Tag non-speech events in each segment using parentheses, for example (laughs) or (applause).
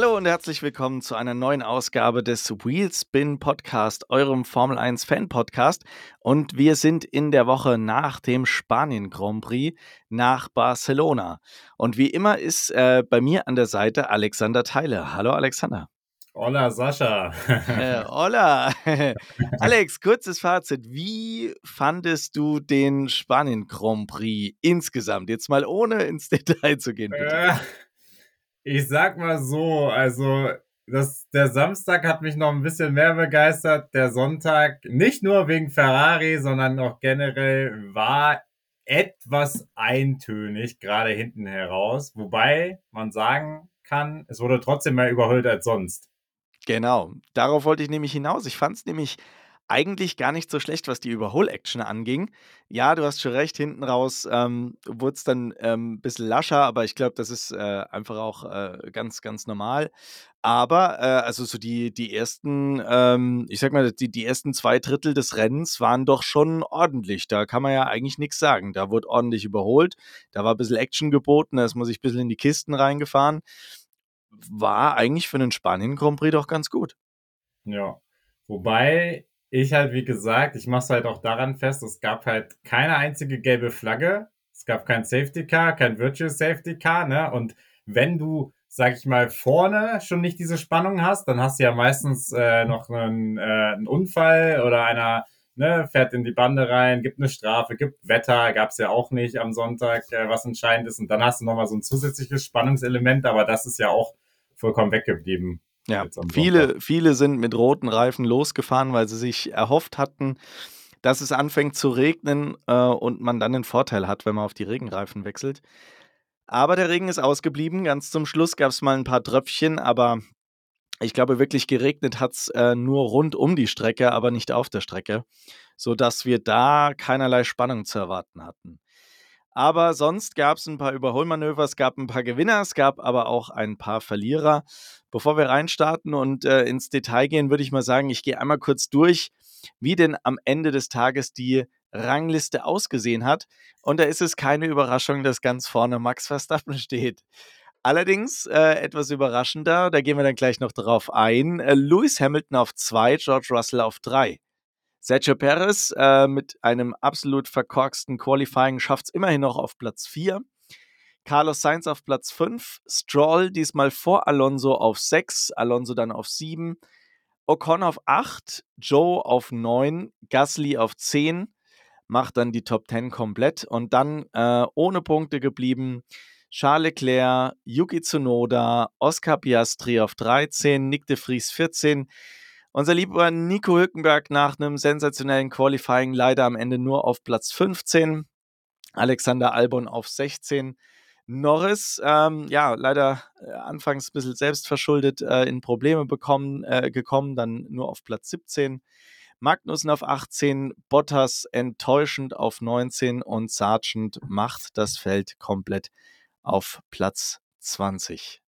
Hallo und herzlich willkommen zu einer neuen Ausgabe des Wheelspin Podcast, eurem Formel 1 Fan Podcast. Und wir sind in der Woche nach dem Spanien Grand Prix nach Barcelona. Und wie immer ist äh, bei mir an der Seite Alexander Theile. Hallo Alexander. Hola Sascha. äh, hola. (laughs) Alex, kurzes Fazit. Wie fandest du den Spanien Grand Prix insgesamt? Jetzt mal ohne ins Detail zu gehen, bitte. Ich sag mal so, also das, der Samstag hat mich noch ein bisschen mehr begeistert. Der Sonntag, nicht nur wegen Ferrari, sondern auch generell, war etwas eintönig, gerade hinten heraus. Wobei man sagen kann, es wurde trotzdem mehr überholt als sonst. Genau, darauf wollte ich nämlich hinaus. Ich fand es nämlich eigentlich gar nicht so schlecht, was die Überhol-Action anging. Ja, du hast schon recht, hinten raus ähm, wurde es dann ähm, ein bisschen lascher, aber ich glaube, das ist äh, einfach auch äh, ganz, ganz normal. Aber, äh, also so die, die ersten, ähm, ich sag mal, die, die ersten zwei Drittel des Rennens waren doch schon ordentlich. Da kann man ja eigentlich nichts sagen. Da wurde ordentlich überholt, da war ein bisschen Action geboten, da ist man sich ein bisschen in die Kisten reingefahren war eigentlich für einen Spanien-Grand Prix doch ganz gut. Ja, wobei ich halt, wie gesagt, ich mache es halt auch daran fest, es gab halt keine einzige gelbe Flagge, es gab kein Safety Car, kein Virtual Safety Car, ne? Und wenn du, sag ich mal, vorne schon nicht diese Spannung hast, dann hast du ja meistens äh, noch einen, äh, einen Unfall oder einer ne, fährt in die Bande rein, gibt eine Strafe, gibt Wetter, gab es ja auch nicht am Sonntag, äh, was entscheidend ist. Und dann hast du nochmal so ein zusätzliches Spannungselement, aber das ist ja auch vollkommen weggeblieben. Ja, viele, viele sind mit roten Reifen losgefahren, weil sie sich erhofft hatten, dass es anfängt zu regnen äh, und man dann einen Vorteil hat, wenn man auf die Regenreifen wechselt. Aber der Regen ist ausgeblieben. Ganz zum Schluss gab es mal ein paar Tröpfchen, aber ich glaube, wirklich geregnet hat es äh, nur rund um die Strecke, aber nicht auf der Strecke, sodass wir da keinerlei Spannung zu erwarten hatten. Aber sonst gab es ein paar Überholmanöver, es gab ein paar Gewinner, es gab aber auch ein paar Verlierer. Bevor wir reinstarten und äh, ins Detail gehen, würde ich mal sagen, ich gehe einmal kurz durch, wie denn am Ende des Tages die Rangliste ausgesehen hat. Und da ist es keine Überraschung, dass ganz vorne Max Verstappen (laughs) steht. Allerdings äh, etwas überraschender, da gehen wir dann gleich noch darauf ein. Äh, Lewis Hamilton auf 2, George Russell auf 3. Sergio Perez äh, mit einem absolut verkorksten Qualifying schafft es immerhin noch auf Platz 4. Carlos Sainz auf Platz 5, Stroll diesmal vor Alonso auf 6, Alonso dann auf 7, Ocon auf 8, Joe auf 9, Gasly auf 10, macht dann die Top 10 komplett und dann äh, ohne Punkte geblieben Charles Leclerc, Yuki Tsunoda, Oscar Piastri auf 13, Nick de Vries 14. Unser lieber Nico Hülkenberg nach einem sensationellen Qualifying leider am Ende nur auf Platz 15. Alexander Albon auf 16. Norris, ähm, ja, leider äh, anfangs ein bisschen selbstverschuldet äh, in Probleme bekommen, äh, gekommen, dann nur auf Platz 17. Magnussen auf 18, Bottas enttäuschend auf 19 und Sargent macht das Feld komplett auf Platz 20.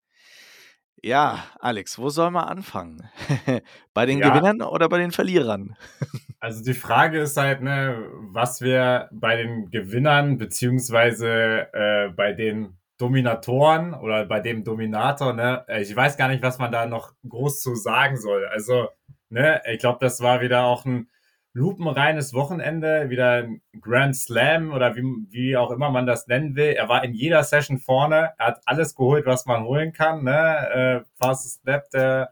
Ja, Alex, wo soll man anfangen? (laughs) bei den ja. Gewinnern oder bei den Verlierern? (laughs) also die Frage ist halt, ne, was wir bei den Gewinnern beziehungsweise äh, bei den Dominatoren oder bei dem Dominator, ne, ich weiß gar nicht, was man da noch groß zu sagen soll. Also, ne, ich glaube, das war wieder auch ein lupenreines Wochenende, wieder ein Grand Slam oder wie, wie auch immer man das nennen will. Er war in jeder Session vorne, er hat alles geholt, was man holen kann. Ne? Äh, fastest Lap der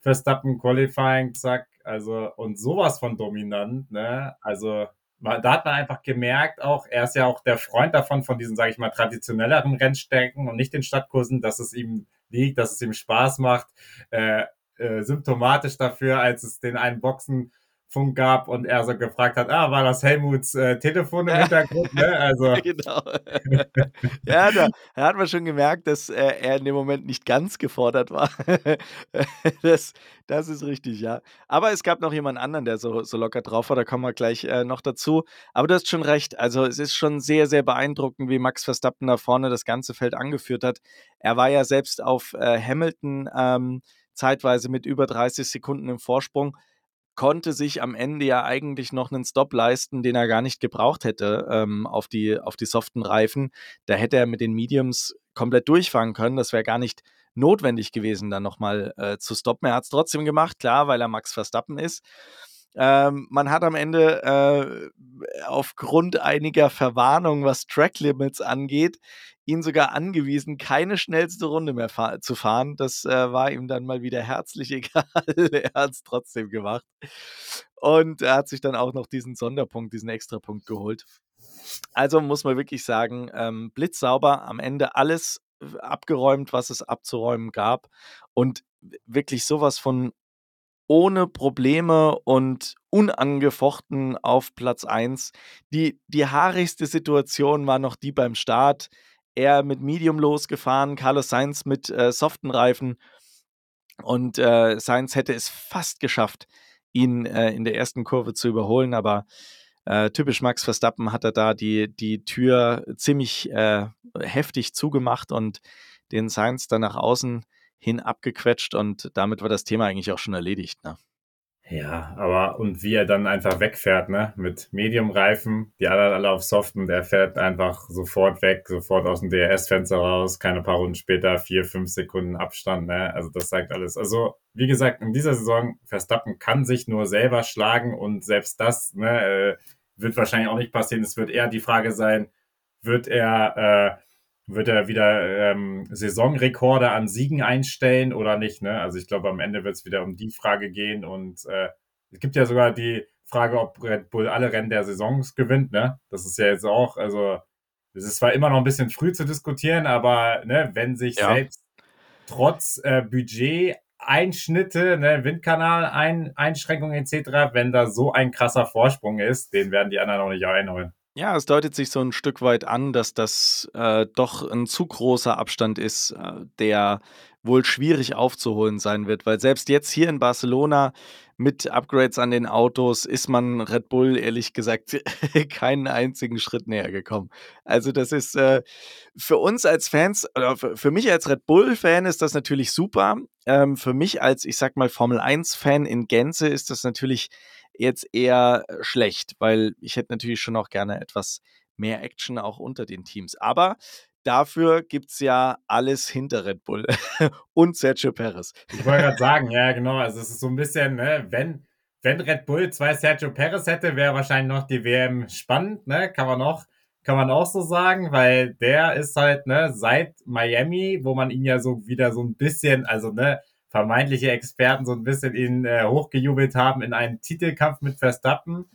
Verstappen Qualifying, zack. Also, und sowas von dominant, ne? Also, da hat man einfach gemerkt, auch, er ist ja auch der Freund davon, von diesen, sage ich mal, traditionelleren Rennstärken und nicht den Stadtkursen, dass es ihm liegt, dass es ihm Spaß macht. Äh, äh, symptomatisch dafür, als es den einen Boxen Funk gab und er so gefragt hat, ah, war das Helmuts äh, Telefon im Hintergrund? Ne? Also. (laughs) genau. (laughs) ja, da, da, hat man schon gemerkt, dass äh, er in dem Moment nicht ganz gefordert war. (laughs) das, das ist richtig, ja. Aber es gab noch jemand anderen, der so, so locker drauf war, da kommen wir gleich äh, noch dazu. Aber du hast schon recht, also es ist schon sehr, sehr beeindruckend, wie Max Verstappen da vorne das ganze Feld angeführt hat. Er war ja selbst auf äh, Hamilton ähm, zeitweise mit über 30 Sekunden im Vorsprung konnte sich am Ende ja eigentlich noch einen Stop leisten, den er gar nicht gebraucht hätte ähm, auf, die, auf die soften Reifen. Da hätte er mit den Mediums komplett durchfahren können. Das wäre gar nicht notwendig gewesen, dann nochmal äh, zu stoppen. Er hat es trotzdem gemacht, klar, weil er Max Verstappen ist. Ähm, man hat am Ende äh, aufgrund einiger Verwarnungen, was Track Limits angeht, ihn sogar angewiesen, keine schnellste Runde mehr fahr zu fahren. Das äh, war ihm dann mal wieder herzlich (laughs) egal. er hat es trotzdem gemacht. Und er hat sich dann auch noch diesen Sonderpunkt, diesen Extrapunkt geholt. Also muss man wirklich sagen, ähm, blitzsauber, am Ende alles abgeräumt, was es abzuräumen gab. Und wirklich sowas von ohne Probleme und unangefochten auf Platz 1. Die, die haarigste Situation war noch die beim Start. Er mit Medium losgefahren, Carlos Sainz mit äh, soften Reifen. Und äh, Sainz hätte es fast geschafft, ihn äh, in der ersten Kurve zu überholen, aber äh, typisch Max Verstappen hat er da die, die Tür ziemlich äh, heftig zugemacht und den Sainz dann nach außen hin abgequetscht und damit war das Thema eigentlich auch schon erledigt. Ne? Ja, aber und wie er dann einfach wegfährt, ne? Mit Medium-Reifen, die alle, alle auf Soft und er fährt einfach sofort weg, sofort aus dem DRS-Fenster raus, keine paar Runden später, vier, fünf Sekunden Abstand, ne? Also das zeigt alles. Also, wie gesagt, in dieser Saison, Verstappen kann sich nur selber schlagen und selbst das, ne, äh, wird wahrscheinlich auch nicht passieren. Es wird eher die Frage sein, wird er äh, wird er wieder ähm, Saisonrekorde an Siegen einstellen oder nicht? Ne? Also ich glaube, am Ende wird es wieder um die Frage gehen und äh, es gibt ja sogar die Frage, ob Red Bull alle Rennen der Saisons gewinnt. Ne? Das ist ja jetzt auch, also es ist zwar immer noch ein bisschen früh zu diskutieren, aber ne, wenn sich ja. selbst trotz äh, Budget Einschnitte, ne, Windkanal, Ein Einschränkungen etc., wenn da so ein krasser Vorsprung ist, den werden die anderen auch nicht einholen. Ja, es deutet sich so ein Stück weit an, dass das äh, doch ein zu großer Abstand ist, äh, der wohl schwierig aufzuholen sein wird, weil selbst jetzt hier in Barcelona mit Upgrades an den Autos ist man Red Bull ehrlich gesagt (laughs) keinen einzigen Schritt näher gekommen. Also das ist äh, für uns als Fans, oder für mich als Red Bull-Fan ist das natürlich super. Ähm, für mich als, ich sag mal, Formel 1-Fan in Gänze ist das natürlich jetzt eher äh, schlecht, weil ich hätte natürlich schon auch gerne etwas mehr Action auch unter den Teams. Aber dafür gibt es ja alles hinter Red Bull (laughs) und Sergio Perez. Ich wollte gerade sagen, ja, genau. Also, es ist so ein bisschen, ne, wenn, wenn Red Bull zwei Sergio Perez hätte, wäre wahrscheinlich noch die WM spannend, ne? Kann man auch, kann man auch so sagen, weil der ist halt, ne, seit Miami, wo man ihn ja so wieder so ein bisschen, also, ne, vermeintliche Experten so ein bisschen ihn äh, hochgejubelt haben in einen Titelkampf mit Verstappen.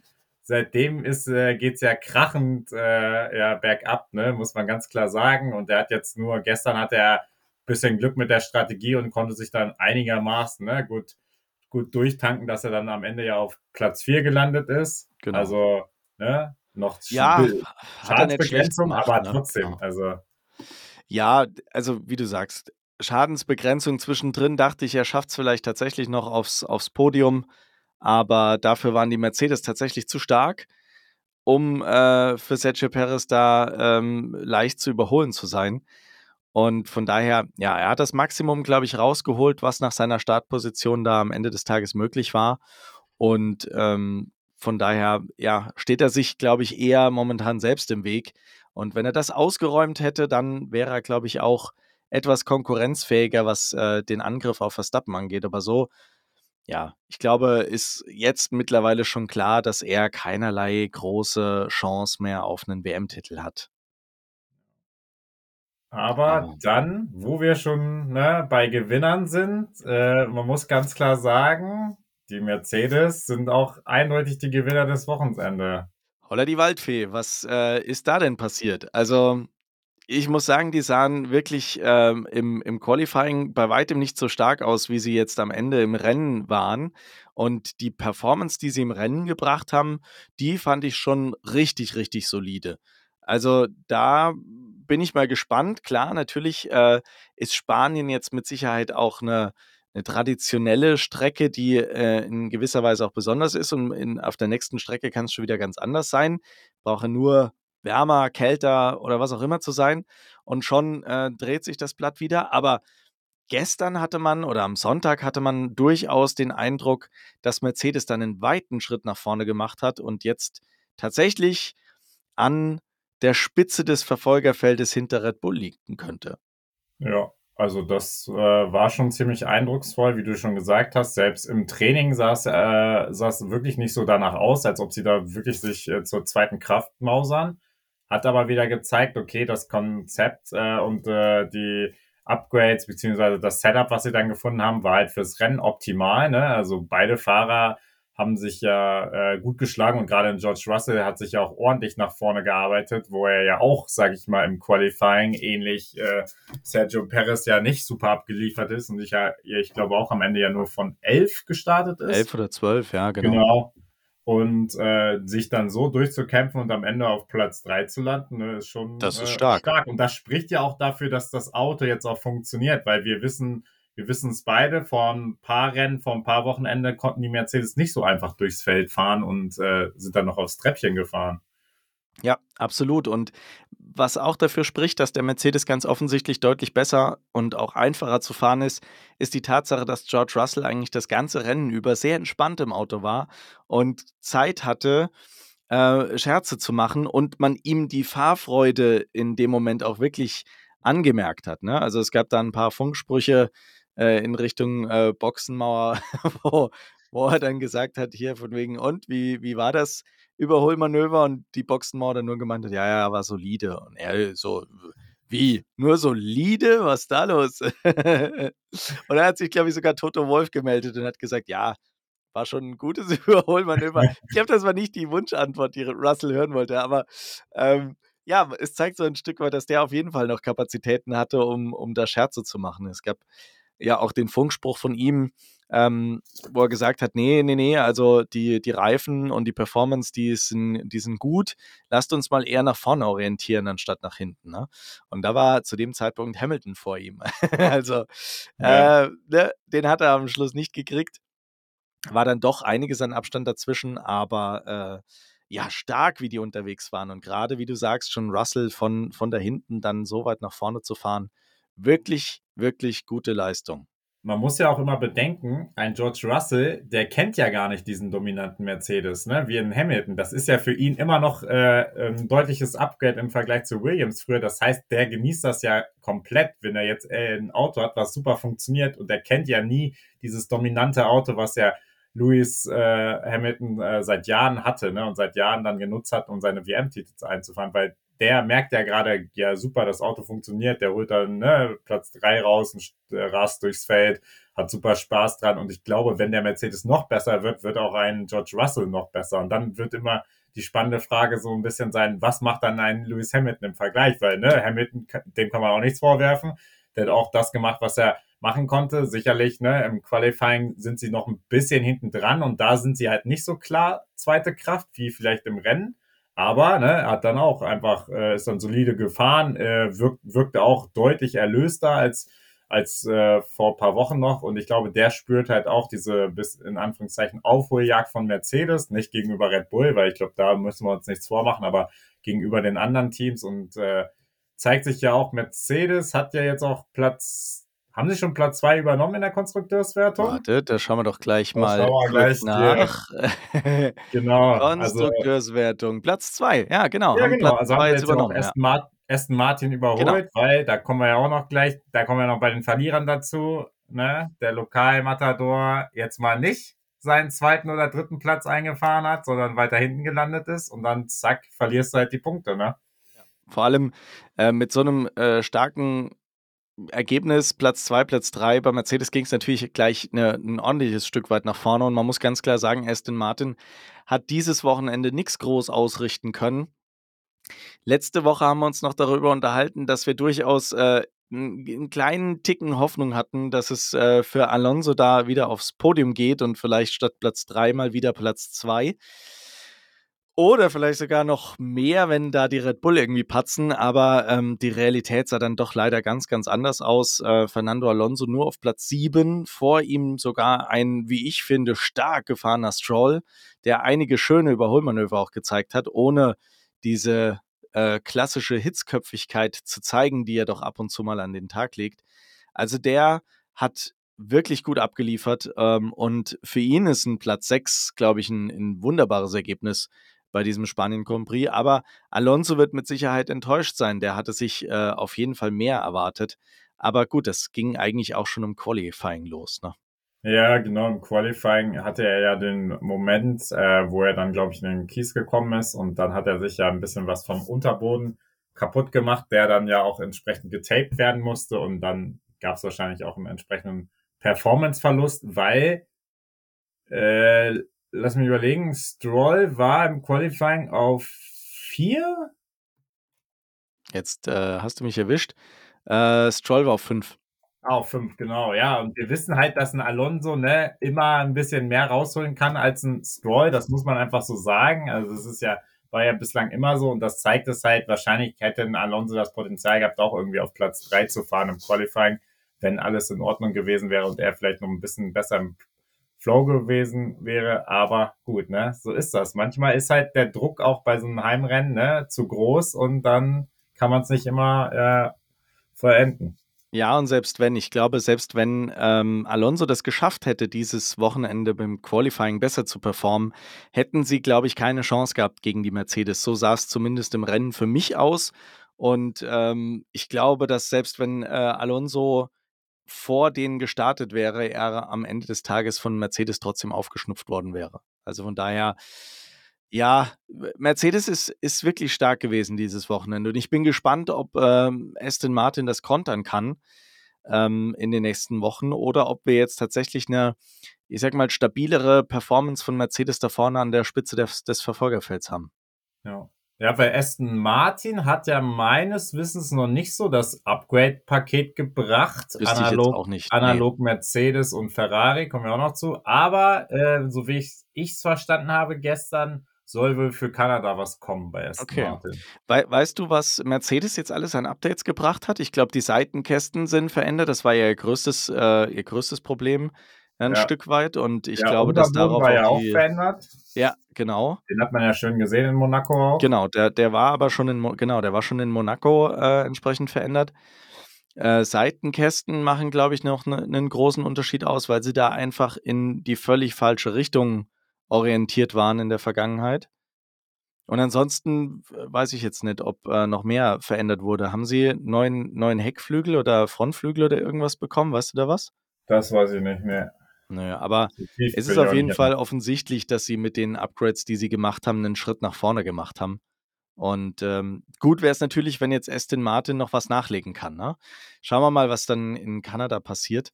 Seitdem ist, äh, geht's ja krachend äh, ja, bergab, ne, muss man ganz klar sagen. Und er hat jetzt nur, gestern hat er ein bisschen Glück mit der Strategie und konnte sich dann einigermaßen ne, gut, gut durchtanken, dass er dann am Ende ja auf Platz 4 gelandet ist. Genau. Also, ne, noch ja, Schadensbegrenzung, aber ne? trotzdem, genau. also. Ja, also wie du sagst, Schadensbegrenzung zwischendrin dachte ich, er schafft es vielleicht tatsächlich noch aufs, aufs Podium, aber dafür waren die Mercedes tatsächlich zu stark, um äh, für Sergio Perez da ähm, leicht zu überholen zu sein. Und von daher, ja, er hat das Maximum, glaube ich, rausgeholt, was nach seiner Startposition da am Ende des Tages möglich war. Und ähm, von daher, ja, steht er sich, glaube ich, eher momentan selbst im Weg. Und wenn er das ausgeräumt hätte, dann wäre er, glaube ich, auch etwas konkurrenzfähiger, was äh, den Angriff auf Verstappen angeht. Aber so, ja, ich glaube, ist jetzt mittlerweile schon klar, dass er keinerlei große Chance mehr auf einen WM-Titel hat. Aber oh. dann, wo wir schon ne, bei Gewinnern sind, äh, man muss ganz klar sagen, die Mercedes sind auch eindeutig die Gewinner des Wochenende. Holla die Waldfee, was äh, ist da denn passiert? Also, ich muss sagen, die sahen wirklich ähm, im, im Qualifying bei weitem nicht so stark aus, wie sie jetzt am Ende im Rennen waren. Und die Performance, die sie im Rennen gebracht haben, die fand ich schon richtig, richtig solide. Also da bin ich mal gespannt. Klar, natürlich äh, ist Spanien jetzt mit Sicherheit auch eine, eine traditionelle Strecke, die äh, in gewisser Weise auch besonders ist. Und in, auf der nächsten Strecke kann es schon wieder ganz anders sein. Brauche nur wärmer, kälter oder was auch immer zu sein. Und schon äh, dreht sich das Blatt wieder. Aber gestern hatte man oder am Sonntag hatte man durchaus den Eindruck, dass Mercedes dann einen weiten Schritt nach vorne gemacht hat und jetzt tatsächlich an der Spitze des Verfolgerfeldes hinter Red Bull liegen könnte. Ja, Also das äh, war schon ziemlich eindrucksvoll, wie du schon gesagt hast. Selbst im Training sah es, äh, wirklich nicht so danach aus, als ob sie da wirklich sich äh, zur zweiten Kraft mausern. Hat aber wieder gezeigt, okay, das Konzept äh, und äh, die Upgrades beziehungsweise das Setup, was sie dann gefunden haben, war halt fürs Rennen optimal. Ne? Also beide Fahrer haben sich ja äh, gut geschlagen und gerade George Russell hat sich ja auch ordentlich nach vorne gearbeitet, wo er ja auch, sage ich mal, im Qualifying ähnlich äh, Sergio Perez ja nicht super abgeliefert ist und ich ja, ich glaube auch am Ende ja nur von elf gestartet ist. Elf oder zwölf, ja, genau. Genau. Und äh, sich dann so durchzukämpfen und am Ende auf Platz drei zu landen, ne, ist schon Das ist äh, stark. stark. Und das spricht ja auch dafür, dass das Auto jetzt auch funktioniert, weil wir wissen, wir wissen es beide, vor ein paar Rennen, vor ein paar Wochenende konnten die Mercedes nicht so einfach durchs Feld fahren und äh, sind dann noch aufs Treppchen gefahren. Ja, absolut. Und was auch dafür spricht, dass der Mercedes ganz offensichtlich deutlich besser und auch einfacher zu fahren ist, ist die Tatsache, dass George Russell eigentlich das ganze Rennen über sehr entspannt im Auto war und Zeit hatte, äh, Scherze zu machen und man ihm die Fahrfreude in dem Moment auch wirklich angemerkt hat. Ne? Also es gab da ein paar Funksprüche äh, in Richtung äh, Boxenmauer, (laughs) wo, wo er dann gesagt hat, hier von wegen, und wie, wie war das Überholmanöver? Und die Boxenmauer dann nur gemeint hat, ja, ja, war solide. Und er so, wie? Nur solide? Was ist da los? (laughs) und er hat sich, glaube ich, sogar Toto Wolf gemeldet und hat gesagt, ja, war schon ein gutes (laughs) Überholmanöver. Ich glaube, das war nicht die Wunschantwort, die Russell hören wollte, aber ähm, ja, es zeigt so ein Stück weit, dass der auf jeden Fall noch Kapazitäten hatte, um, um da Scherze zu machen. Es gab ja auch den Funkspruch von ihm, ähm, wo er gesagt hat, nee, nee, nee, also die, die Reifen und die Performance, die sind, die sind gut. Lasst uns mal eher nach vorne orientieren, anstatt nach hinten. Ne? Und da war zu dem Zeitpunkt Hamilton vor ihm. (laughs) also ja. äh, ne, den hat er am Schluss nicht gekriegt. War dann doch einiges an Abstand dazwischen, aber äh, ja, stark, wie die unterwegs waren. Und gerade, wie du sagst, schon Russell von, von da hinten dann so weit nach vorne zu fahren, wirklich, wirklich gute Leistung. Man muss ja auch immer bedenken, ein George Russell, der kennt ja gar nicht diesen dominanten Mercedes, ne? wie in Hamilton. Das ist ja für ihn immer noch äh, ein deutliches Upgrade im Vergleich zu Williams früher. Das heißt, der genießt das ja komplett, wenn er jetzt äh, ein Auto hat, was super funktioniert und der kennt ja nie dieses dominante Auto, was ja Lewis äh, Hamilton äh, seit Jahren hatte ne? und seit Jahren dann genutzt hat, um seine WM-Titel einzufahren, weil der merkt ja gerade, ja super, das Auto funktioniert, der holt dann ne, Platz drei raus und äh, rast durchs Feld, hat super Spaß dran. Und ich glaube, wenn der Mercedes noch besser wird, wird auch ein George Russell noch besser. Und dann wird immer die spannende Frage so ein bisschen sein, was macht dann ein Lewis Hamilton im Vergleich, weil ne, Hamilton, dem kann man auch nichts vorwerfen, der hat auch das gemacht, was er machen konnte. Sicherlich, ne, im Qualifying sind sie noch ein bisschen hinten dran. Und da sind sie halt nicht so klar zweite Kraft wie vielleicht im Rennen. Aber ne, er hat dann auch einfach, äh, ist dann solide gefahren, äh, wirk, wirkte auch deutlich erlöster als, als äh, vor ein paar Wochen noch. Und ich glaube, der spürt halt auch diese bis in Anführungszeichen Aufholjagd von Mercedes, nicht gegenüber Red Bull, weil ich glaube, da müssen wir uns nichts vormachen, aber gegenüber den anderen Teams und äh, zeigt sich ja auch, Mercedes hat ja jetzt auch Platz haben Sie schon Platz 2 übernommen in der Konstrukteurswertung? Warte, da schauen wir doch gleich da mal gleich nach. (laughs) genau. Also Konstrukteurswertung. Also, Platz 2, ja, genau. Ja, genau. Also haben wir jetzt übernommen. Aston, ja. Martin, Aston Martin überholt, genau. weil da kommen wir ja auch noch gleich, da kommen wir noch bei den Verlierern dazu. Ne? Der Lokalmatador jetzt mal nicht seinen zweiten oder dritten Platz eingefahren hat, sondern weiter hinten gelandet ist und dann zack, verlierst du halt die Punkte, ne? Vor allem äh, mit so einem äh, starken Ergebnis Platz 2, Platz 3. Bei Mercedes ging es natürlich gleich eine, ein ordentliches Stück weit nach vorne und man muss ganz klar sagen, Aston Martin hat dieses Wochenende nichts groß ausrichten können. Letzte Woche haben wir uns noch darüber unterhalten, dass wir durchaus äh, einen kleinen Ticken Hoffnung hatten, dass es äh, für Alonso da wieder aufs Podium geht und vielleicht statt Platz 3 mal wieder Platz 2. Oder vielleicht sogar noch mehr, wenn da die Red Bull irgendwie patzen. Aber ähm, die Realität sah dann doch leider ganz, ganz anders aus. Äh, Fernando Alonso nur auf Platz 7. Vor ihm sogar ein, wie ich finde, stark gefahrener Stroll, der einige schöne Überholmanöver auch gezeigt hat, ohne diese äh, klassische Hitzköpfigkeit zu zeigen, die er doch ab und zu mal an den Tag legt. Also der hat wirklich gut abgeliefert. Ähm, und für ihn ist ein Platz 6, glaube ich, ein, ein wunderbares Ergebnis bei diesem Spanien Grand Prix. Aber Alonso wird mit Sicherheit enttäuscht sein. Der hatte sich äh, auf jeden Fall mehr erwartet. Aber gut, das ging eigentlich auch schon im Qualifying los, ne? Ja, genau. Im Qualifying hatte er ja den Moment, äh, wo er dann, glaube ich, in den Kies gekommen ist und dann hat er sich ja ein bisschen was vom Unterboden kaputt gemacht, der dann ja auch entsprechend getaped werden musste und dann gab es wahrscheinlich auch einen entsprechenden Performance-Verlust, weil, äh, lass mich überlegen, Stroll war im Qualifying auf vier? Jetzt äh, hast du mich erwischt. Äh, Stroll war auf fünf. Auf fünf, genau, ja. Und wir wissen halt, dass ein Alonso ne, immer ein bisschen mehr rausholen kann als ein Stroll. Das muss man einfach so sagen. Also es ist ja, war ja bislang immer so und das zeigt es halt, wahrscheinlich hätte ein Alonso das Potenzial gehabt, auch irgendwie auf Platz drei zu fahren im Qualifying, wenn alles in Ordnung gewesen wäre und er vielleicht noch ein bisschen besser im Flow gewesen wäre. Aber gut, ne, so ist das. Manchmal ist halt der Druck auch bei so einem Heimrennen ne, zu groß und dann kann man es nicht immer äh, vollenden. Ja, und selbst wenn, ich glaube, selbst wenn ähm, Alonso das geschafft hätte, dieses Wochenende beim Qualifying besser zu performen, hätten sie, glaube ich, keine Chance gehabt gegen die Mercedes. So sah es zumindest im Rennen für mich aus. Und ähm, ich glaube, dass selbst wenn äh, Alonso vor denen gestartet wäre, er am Ende des Tages von Mercedes trotzdem aufgeschnupft worden wäre. Also von daher, ja, Mercedes ist, ist wirklich stark gewesen dieses Wochenende. Und ich bin gespannt, ob ähm, Aston Martin das kontern kann ähm, in den nächsten Wochen oder ob wir jetzt tatsächlich eine, ich sag mal, stabilere Performance von Mercedes da vorne an der Spitze des, des Verfolgerfelds haben. Ja. Ja, weil Aston Martin hat ja meines Wissens noch nicht so das Upgrade-Paket gebracht. Wüsste analog, nicht. Analog nee. Mercedes und Ferrari, kommen wir auch noch zu. Aber äh, so wie ich es verstanden habe gestern, soll wohl für Kanada was kommen bei Aston okay. Martin. We weißt du, was Mercedes jetzt alles an Updates gebracht hat? Ich glaube, die Seitenkästen sind verändert. Das war ja ihr größtes, äh, ihr größtes Problem ein ja. Stück weit. Und ich ja, glaube, dass darauf war ja auch, die, verändert. Ja, genau. Den hat man ja schön gesehen in Monaco auch. Genau, der, der war aber schon in genau, der war schon in Monaco äh, entsprechend verändert. Äh, Seitenkästen machen, glaube ich, noch ne, einen großen Unterschied aus, weil sie da einfach in die völlig falsche Richtung orientiert waren in der Vergangenheit. Und ansonsten weiß ich jetzt nicht, ob äh, noch mehr verändert wurde. Haben Sie neuen, neuen Heckflügel oder Frontflügel oder irgendwas bekommen? Weißt du da was? Das weiß ich nicht mehr. Naja, aber es ist auf jeden Fall offensichtlich, dass sie mit den Upgrades, die sie gemacht haben, einen Schritt nach vorne gemacht haben. Und ähm, gut wäre es natürlich, wenn jetzt Aston Martin noch was nachlegen kann. Ne? Schauen wir mal, was dann in Kanada passiert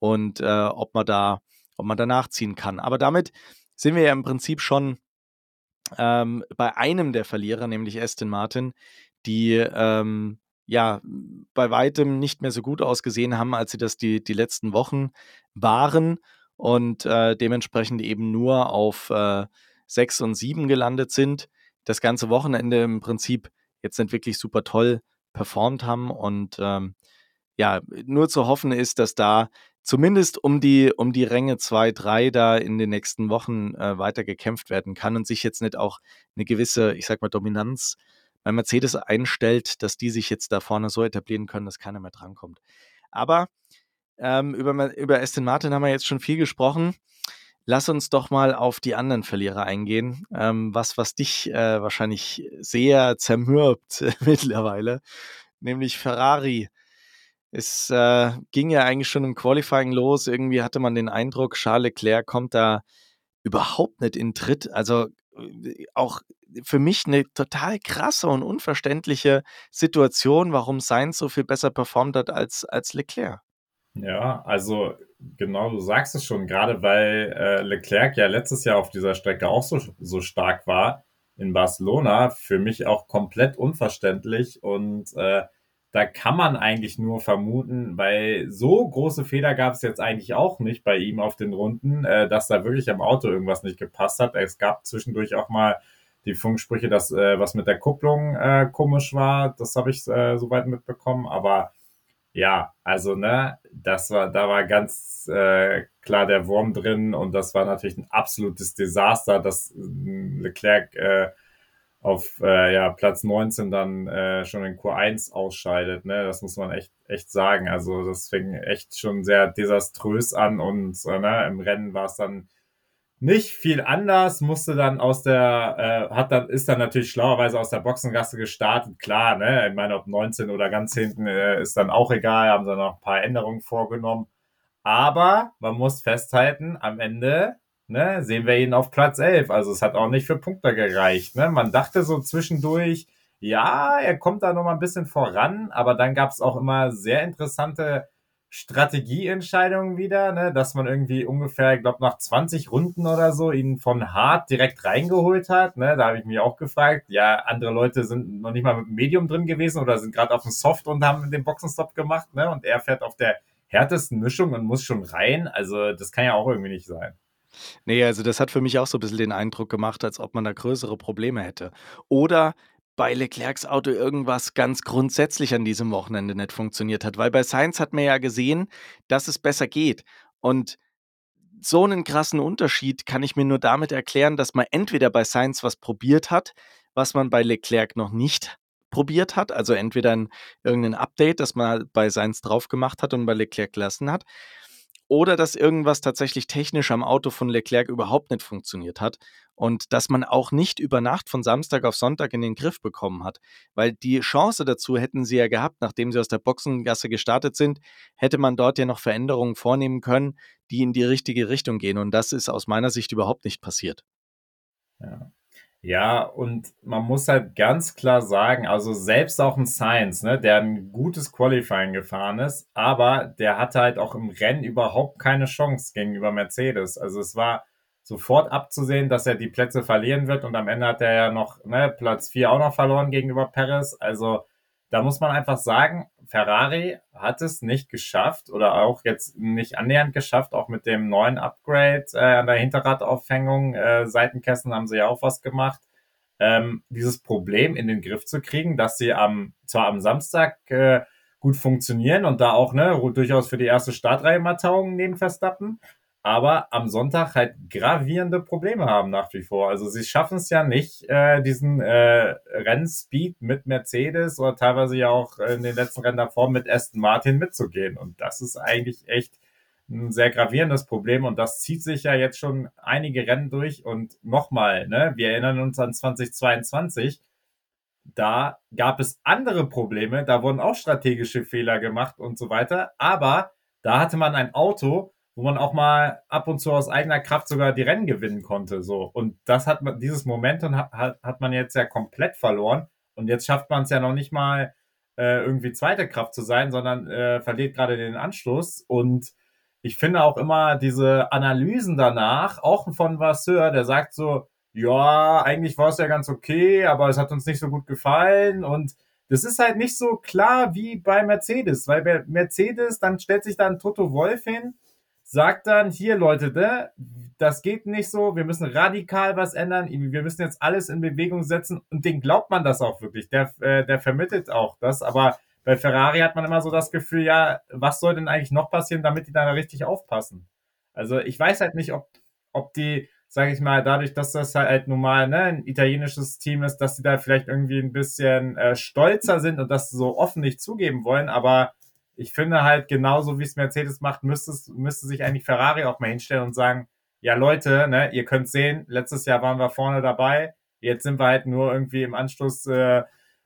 und äh, ob man da, ob man da nachziehen kann. Aber damit sind wir ja im Prinzip schon ähm, bei einem der Verlierer, nämlich Aston Martin, die ähm, ja bei weitem nicht mehr so gut ausgesehen haben, als sie das die, die letzten Wochen waren und äh, dementsprechend eben nur auf äh, 6 und 7 gelandet sind. Das ganze Wochenende im Prinzip jetzt nicht wirklich super toll performt haben und ähm, ja, nur zu hoffen ist, dass da zumindest um die, um die Ränge 2, 3 da in den nächsten Wochen äh, weiter gekämpft werden kann und sich jetzt nicht auch eine gewisse, ich sag mal, Dominanz bei Mercedes einstellt, dass die sich jetzt da vorne so etablieren können, dass keiner mehr drankommt. Aber ähm, über, über Aston Martin haben wir jetzt schon viel gesprochen. Lass uns doch mal auf die anderen Verlierer eingehen. Ähm, was, was dich äh, wahrscheinlich sehr zermürbt (laughs) mittlerweile, nämlich Ferrari. Es äh, ging ja eigentlich schon im Qualifying los. Irgendwie hatte man den Eindruck, Charles Leclerc kommt da überhaupt nicht in Tritt. Also auch für mich eine total krasse und unverständliche Situation, warum Sainz so viel besser performt hat als, als Leclerc. Ja, also genau, du sagst es schon, gerade weil äh, Leclerc ja letztes Jahr auf dieser Strecke auch so, so stark war in Barcelona, für mich auch komplett unverständlich und äh, da kann man eigentlich nur vermuten, weil so große Fehler gab es jetzt eigentlich auch nicht bei ihm auf den Runden, äh, dass da wirklich am Auto irgendwas nicht gepasst hat. Es gab zwischendurch auch mal die Funksprüche, dass äh, was mit der Kupplung äh, komisch war. Das habe ich äh, soweit mitbekommen. Aber ja, also ne, das war, da war ganz äh, klar der Wurm drin und das war natürlich ein absolutes Desaster, dass äh, Leclerc äh, auf äh, ja, Platz 19 dann äh, schon in Q1 ausscheidet. Ne? Das muss man echt, echt sagen. Also das fing echt schon sehr desaströs an und äh, ne, im Rennen war es dann nicht viel anders, musste dann aus der, äh, hat dann, ist dann natürlich schlauerweise aus der Boxengasse gestartet. Klar, ne, ich meine, ob 19 oder ganz hinten äh, ist dann auch egal, haben sie noch ein paar Änderungen vorgenommen. Aber man muss festhalten, am Ende ne, sehen wir ihn auf Platz 11. Also es hat auch nicht für Punkte gereicht. Ne? Man dachte so zwischendurch, ja, er kommt da noch mal ein bisschen voran, aber dann gab es auch immer sehr interessante Strategieentscheidungen wieder, ne, dass man irgendwie ungefähr, ich glaube, nach 20 Runden oder so ihn von hart direkt reingeholt hat. Ne? Da habe ich mich auch gefragt, ja, andere Leute sind noch nicht mal mit Medium drin gewesen oder sind gerade auf dem Soft und haben den Boxenstopp gemacht, ne? Und er fährt auf der härtesten Mischung und muss schon rein. Also, das kann ja auch irgendwie nicht sein. Nee, also das hat für mich auch so ein bisschen den Eindruck gemacht, als ob man da größere Probleme hätte. Oder bei Leclercs Auto irgendwas ganz grundsätzlich an diesem Wochenende nicht funktioniert hat. Weil bei Sainz hat man ja gesehen, dass es besser geht. Und so einen krassen Unterschied kann ich mir nur damit erklären, dass man entweder bei Sainz was probiert hat, was man bei Leclerc noch nicht probiert hat. Also entweder ein, irgendein Update, das man bei Sainz drauf gemacht hat und bei Leclerc gelassen hat oder dass irgendwas tatsächlich technisch am Auto von Leclerc überhaupt nicht funktioniert hat und dass man auch nicht über Nacht von Samstag auf Sonntag in den Griff bekommen hat. Weil die Chance dazu hätten sie ja gehabt, nachdem sie aus der Boxengasse gestartet sind, hätte man dort ja noch Veränderungen vornehmen können, die in die richtige Richtung gehen. Und das ist aus meiner Sicht überhaupt nicht passiert. Ja. Ja, und man muss halt ganz klar sagen, also selbst auch ein Science, ne, der ein gutes Qualifying gefahren ist, aber der hatte halt auch im Rennen überhaupt keine Chance gegenüber Mercedes. Also es war sofort abzusehen, dass er die Plätze verlieren wird und am Ende hat er ja noch ne, Platz 4 auch noch verloren gegenüber Perez. Also da muss man einfach sagen, Ferrari hat es nicht geschafft oder auch jetzt nicht annähernd geschafft, auch mit dem neuen Upgrade äh, an der Hinterradaufhängung. Äh, Seitenkästen haben sie ja auch was gemacht. Ähm, dieses Problem in den Griff zu kriegen, dass sie am, zwar am Samstag äh, gut funktionieren und da auch ne, durchaus für die erste Startreihe mal taugen neben Verstappen, aber am Sonntag halt gravierende Probleme haben nach wie vor. Also sie schaffen es ja nicht, äh, diesen äh, Rennspeed mit Mercedes oder teilweise ja auch in den letzten Rennen davor mit Aston Martin mitzugehen. Und das ist eigentlich echt ein sehr gravierendes Problem und das zieht sich ja jetzt schon einige Rennen durch. Und nochmal, ne, wir erinnern uns an 2022. Da gab es andere Probleme, da wurden auch strategische Fehler gemacht und so weiter. Aber da hatte man ein Auto, wo man auch mal ab und zu aus eigener Kraft sogar die Rennen gewinnen konnte. So. Und das hat man, dieses Momentum hat, hat man jetzt ja komplett verloren. Und jetzt schafft man es ja noch nicht mal, äh, irgendwie zweite Kraft zu sein, sondern äh, verliert gerade den Anschluss. Und ich finde auch immer diese Analysen danach, auch von Vasseur, der sagt so, ja, eigentlich war es ja ganz okay, aber es hat uns nicht so gut gefallen und das ist halt nicht so klar wie bei Mercedes, weil bei Mercedes, dann stellt sich dann Toto Wolf hin sagt dann, hier Leute, ne, das geht nicht so, wir müssen radikal was ändern, wir müssen jetzt alles in Bewegung setzen. Und den glaubt man das auch wirklich, der, äh, der vermittelt auch das, aber bei Ferrari hat man immer so das Gefühl, ja, was soll denn eigentlich noch passieren, damit die da richtig aufpassen? Also ich weiß halt nicht, ob, ob die, sage ich mal, dadurch, dass das halt normal ne, ein italienisches Team ist, dass die da vielleicht irgendwie ein bisschen äh, stolzer sind und das so offen nicht zugeben wollen, aber ich finde halt genauso wie es Mercedes macht, müsste, müsste sich eigentlich Ferrari auch mal hinstellen und sagen, ja Leute, ne, ihr könnt sehen, letztes Jahr waren wir vorne dabei, jetzt sind wir halt nur irgendwie im Anschluss äh,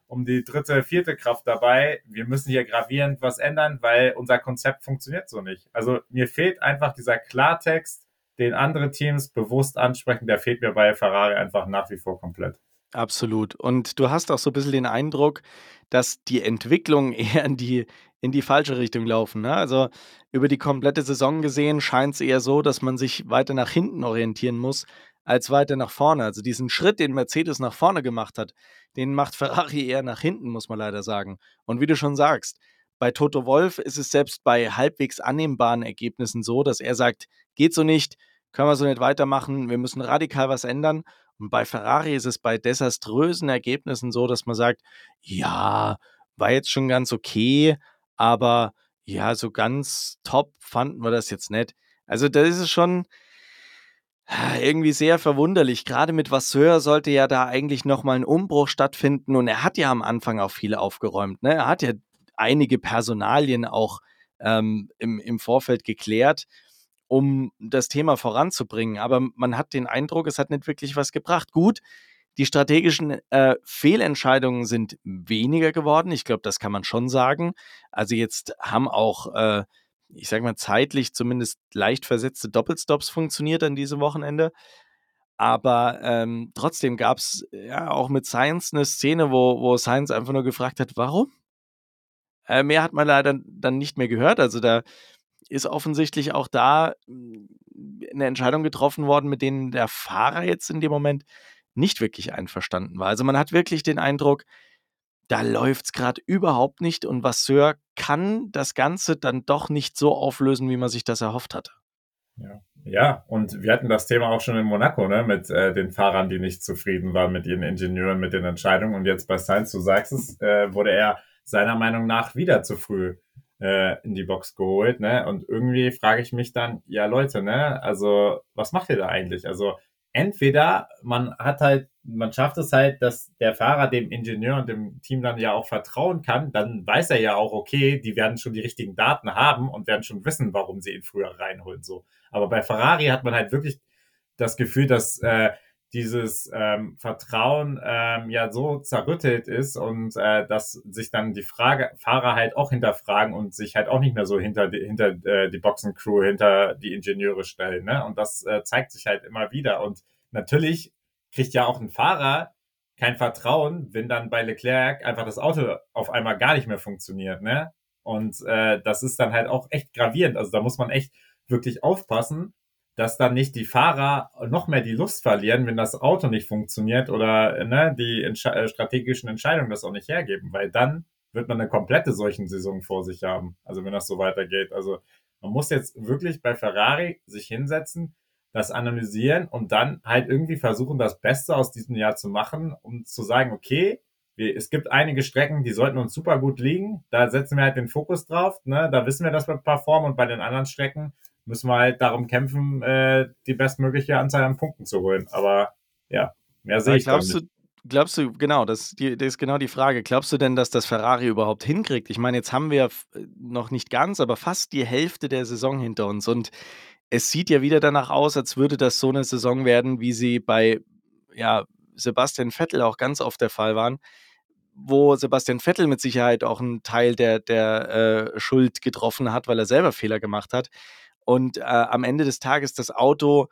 um die dritte, vierte Kraft dabei. Wir müssen hier gravierend was ändern, weil unser Konzept funktioniert so nicht. Also mir fehlt einfach dieser Klartext, den andere Teams bewusst ansprechen, der fehlt mir bei Ferrari einfach nach wie vor komplett. Absolut. Und du hast auch so ein bisschen den Eindruck, dass die Entwicklung eher in die, in die falsche Richtung laufen. Ne? Also über die komplette Saison gesehen scheint es eher so, dass man sich weiter nach hinten orientieren muss, als weiter nach vorne. Also diesen Schritt, den Mercedes nach vorne gemacht hat, den macht Ferrari eher nach hinten, muss man leider sagen. Und wie du schon sagst, bei Toto Wolf ist es selbst bei halbwegs annehmbaren Ergebnissen so, dass er sagt, geht so nicht, können wir so nicht weitermachen, wir müssen radikal was ändern. Und bei Ferrari ist es bei desaströsen Ergebnissen so, dass man sagt, ja, war jetzt schon ganz okay, aber ja, so ganz top fanden wir das jetzt nicht. Also da ist schon ah, irgendwie sehr verwunderlich. Gerade mit Vasseur sollte ja da eigentlich nochmal ein Umbruch stattfinden und er hat ja am Anfang auch viel aufgeräumt. Ne? Er hat ja einige Personalien auch ähm, im, im Vorfeld geklärt. um das Thema voranzubringen. Aber man hat den Eindruck, es hat nicht wirklich was gebracht. Gut, die strategischen äh, Fehlentscheidungen sind weniger geworden. Ich glaube, das kann man schon sagen. Also jetzt haben auch, äh, ich sage mal, zeitlich zumindest leicht versetzte Doppelstops funktioniert an diesem Wochenende. Aber ähm, trotzdem gab es ja auch mit Science eine Szene, wo, wo Science einfach nur gefragt hat, warum? Äh, mehr hat man leider dann nicht mehr gehört. Also da ist offensichtlich auch da hm, eine Entscheidung getroffen worden, mit denen der Fahrer jetzt in dem Moment nicht wirklich einverstanden war. Also man hat wirklich den Eindruck, da läuft es gerade überhaupt nicht und Vasseur kann das Ganze dann doch nicht so auflösen, wie man sich das erhofft hatte. Ja. ja, und wir hatten das Thema auch schon in Monaco, ne, mit äh, den Fahrern, die nicht zufrieden waren mit ihren Ingenieuren, mit den Entscheidungen. Und jetzt bei Sainz, du sagst es, äh, wurde er seiner Meinung nach wieder zu früh äh, in die Box geholt, ne? Und irgendwie frage ich mich dann, ja Leute, ne, also was macht ihr da eigentlich? Also entweder man hat halt, man schafft es halt, dass der Fahrer dem Ingenieur und dem Team dann ja auch vertrauen kann, dann weiß er ja auch, okay, die werden schon die richtigen Daten haben und werden schon wissen, warum sie ihn früher reinholen, so. Aber bei Ferrari hat man halt wirklich das Gefühl, dass äh, dieses ähm, Vertrauen ähm, ja so zerrüttelt ist und äh, dass sich dann die Frage, Fahrer halt auch hinterfragen und sich halt auch nicht mehr so hinter die, hinter äh, die Boxencrew, hinter die Ingenieure stellen. Ne? Und das äh, zeigt sich halt immer wieder. Und natürlich kriegt ja auch ein Fahrer kein Vertrauen, wenn dann bei Leclerc einfach das Auto auf einmal gar nicht mehr funktioniert. Ne? Und äh, das ist dann halt auch echt gravierend. Also da muss man echt wirklich aufpassen dass dann nicht die Fahrer noch mehr die Lust verlieren, wenn das Auto nicht funktioniert oder ne, die Entsche äh, strategischen Entscheidungen das auch nicht hergeben, weil dann wird man eine komplette solchen Saison vor sich haben. Also wenn das so weitergeht. Also man muss jetzt wirklich bei Ferrari sich hinsetzen, das analysieren und dann halt irgendwie versuchen, das Beste aus diesem Jahr zu machen, um zu sagen, okay, wir, es gibt einige Strecken, die sollten uns super gut liegen. Da setzen wir halt den Fokus drauf. Ne? Da wissen wir, dass wir performen und bei den anderen Strecken müssen wir halt darum kämpfen, äh, die bestmögliche Anzahl an Punkten zu holen. Aber ja, mehr sehe ich glaubst du, glaubst du, genau, das, die, das ist genau die Frage. Glaubst du denn, dass das Ferrari überhaupt hinkriegt? Ich meine, jetzt haben wir noch nicht ganz, aber fast die Hälfte der Saison hinter uns und es sieht ja wieder danach aus, als würde das so eine Saison werden, wie sie bei ja, Sebastian Vettel auch ganz oft der Fall waren, wo Sebastian Vettel mit Sicherheit auch einen Teil der, der äh, Schuld getroffen hat, weil er selber Fehler gemacht hat und äh, am Ende des Tages das Auto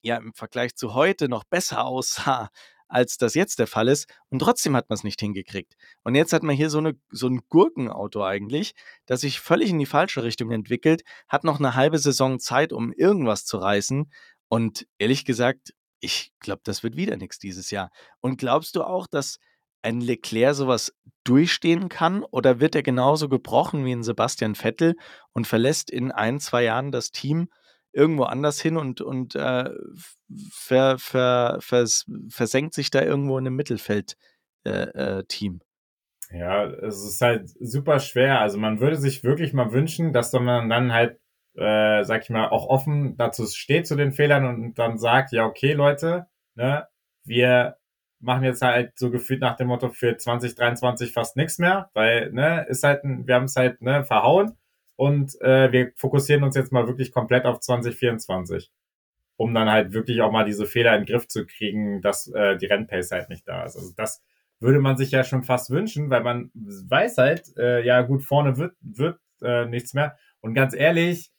ja im Vergleich zu heute noch besser (laughs) aussah, als das jetzt der Fall ist. Und trotzdem hat man es nicht hingekriegt. Und jetzt hat man hier so, eine, so ein Gurkenauto eigentlich, das sich völlig in die falsche Richtung entwickelt, hat noch eine halbe Saison Zeit, um irgendwas zu reißen. Und ehrlich gesagt, ich glaube, das wird wieder nichts dieses Jahr. Und glaubst du auch, dass ein Leclerc sowas durchstehen kann oder wird er genauso gebrochen wie ein Sebastian Vettel und verlässt in ein, zwei Jahren das Team irgendwo anders hin und, und äh, ver, ver, vers, versenkt sich da irgendwo in einem Mittelfeld-Team? Äh, äh, ja, es ist halt super schwer. Also man würde sich wirklich mal wünschen, dass man dann halt, äh, sag ich mal, auch offen dazu steht zu den Fehlern und dann sagt, ja, okay, Leute, ne, wir machen jetzt halt so gefühlt nach dem Motto für 2023 fast nichts mehr, weil, ne, ist halt, ein, wir haben es halt, ne, verhauen und äh, wir fokussieren uns jetzt mal wirklich komplett auf 2024, um dann halt wirklich auch mal diese Fehler in den Griff zu kriegen, dass äh, die Rennpace halt nicht da ist. Also das würde man sich ja schon fast wünschen, weil man weiß halt, äh, ja gut, vorne wird, wird äh, nichts mehr. Und ganz ehrlich,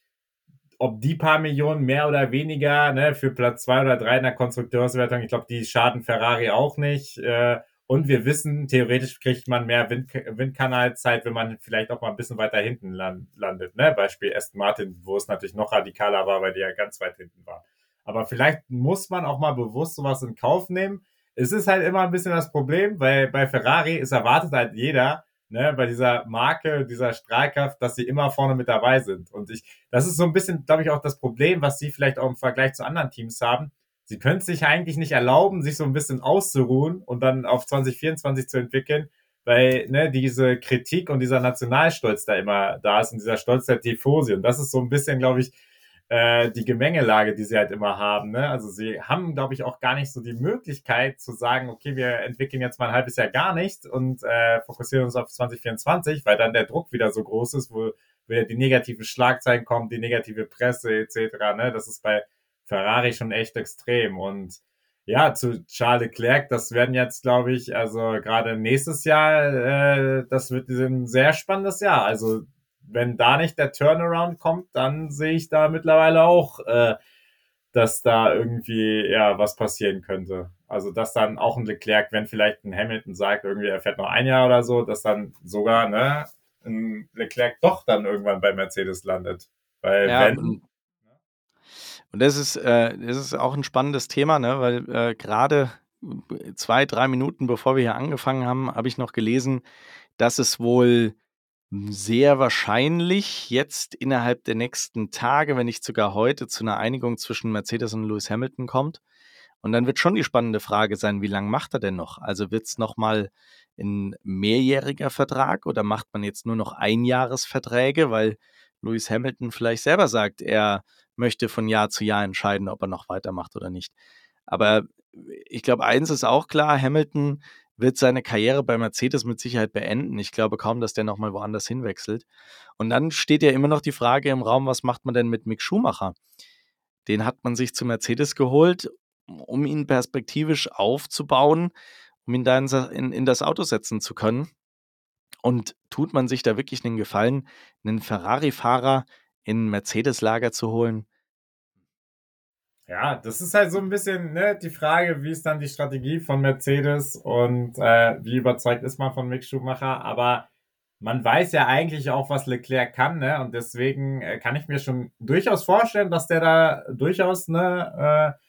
ob die paar Millionen mehr oder weniger ne, für Platz zwei oder drei in der Konstrukteurswertung, ich glaube, die schaden Ferrari auch nicht. Äh, und wir wissen, theoretisch kriegt man mehr Wind, Windkanalzeit, wenn man vielleicht auch mal ein bisschen weiter hinten land, landet. Ne? Beispiel Aston Martin, wo es natürlich noch radikaler war, weil die ja ganz weit hinten war. Aber vielleicht muss man auch mal bewusst sowas in Kauf nehmen. Es ist halt immer ein bisschen das Problem, weil bei Ferrari ist erwartet halt jeder, ne, bei dieser Marke, dieser Strahlkraft, dass sie immer vorne mit dabei sind. Und ich, das ist so ein bisschen, glaube ich, auch das Problem, was sie vielleicht auch im Vergleich zu anderen Teams haben. Sie können sich eigentlich nicht erlauben, sich so ein bisschen auszuruhen und dann auf 2024 zu entwickeln, weil ne, diese Kritik und dieser Nationalstolz da immer da ist und dieser Stolz der Tifosi. Und das ist so ein bisschen, glaube ich, äh, die Gemengelage, die sie halt immer haben. Ne? Also sie haben, glaube ich, auch gar nicht so die Möglichkeit zu sagen, okay, wir entwickeln jetzt mal ein halbes Jahr gar nichts und äh, fokussieren uns auf 2024, weil dann der Druck wieder so groß ist, wo wieder die negativen Schlagzeilen kommen, die negative Presse etc. Ne? Das ist bei Ferrari schon echt extrem. Und ja, zu Charles Leclerc, das werden jetzt, glaube ich, also gerade nächstes Jahr, äh, das wird ein sehr spannendes Jahr. Also wenn da nicht der Turnaround kommt, dann sehe ich da mittlerweile auch, äh, dass da irgendwie ja was passieren könnte. Also dass dann auch ein Leclerc, wenn vielleicht ein Hamilton sagt, irgendwie er fährt noch ein Jahr oder so, dass dann sogar ne, ein Leclerc doch dann irgendwann bei Mercedes landet. Weil ja, wenn und das ist, äh, das ist auch ein spannendes Thema, ne? weil äh, gerade zwei, drei Minuten bevor wir hier angefangen haben, habe ich noch gelesen, dass es wohl sehr wahrscheinlich jetzt innerhalb der nächsten Tage, wenn nicht sogar heute, zu einer Einigung zwischen Mercedes und Lewis Hamilton kommt. Und dann wird schon die spannende Frage sein, wie lange macht er denn noch? Also wird es nochmal ein mehrjähriger Vertrag oder macht man jetzt nur noch Einjahresverträge, weil Lewis Hamilton vielleicht selber sagt, er möchte von Jahr zu Jahr entscheiden, ob er noch weitermacht oder nicht. Aber ich glaube, eins ist auch klar, Hamilton wird seine Karriere bei Mercedes mit Sicherheit beenden. Ich glaube kaum, dass der nochmal woanders hinwechselt. Und dann steht ja immer noch die Frage im Raum, was macht man denn mit Mick Schumacher? Den hat man sich zu Mercedes geholt, um ihn perspektivisch aufzubauen, um ihn da in, in, in das Auto setzen zu können. Und tut man sich da wirklich einen Gefallen, einen Ferrari-Fahrer in Mercedes-Lager zu holen? Ja, das ist halt so ein bisschen ne, die Frage, wie ist dann die Strategie von Mercedes und äh, wie überzeugt ist man von Mick Schumacher. Aber man weiß ja eigentlich auch, was Leclerc kann, ne? Und deswegen äh, kann ich mir schon durchaus vorstellen, dass der da durchaus ne, äh,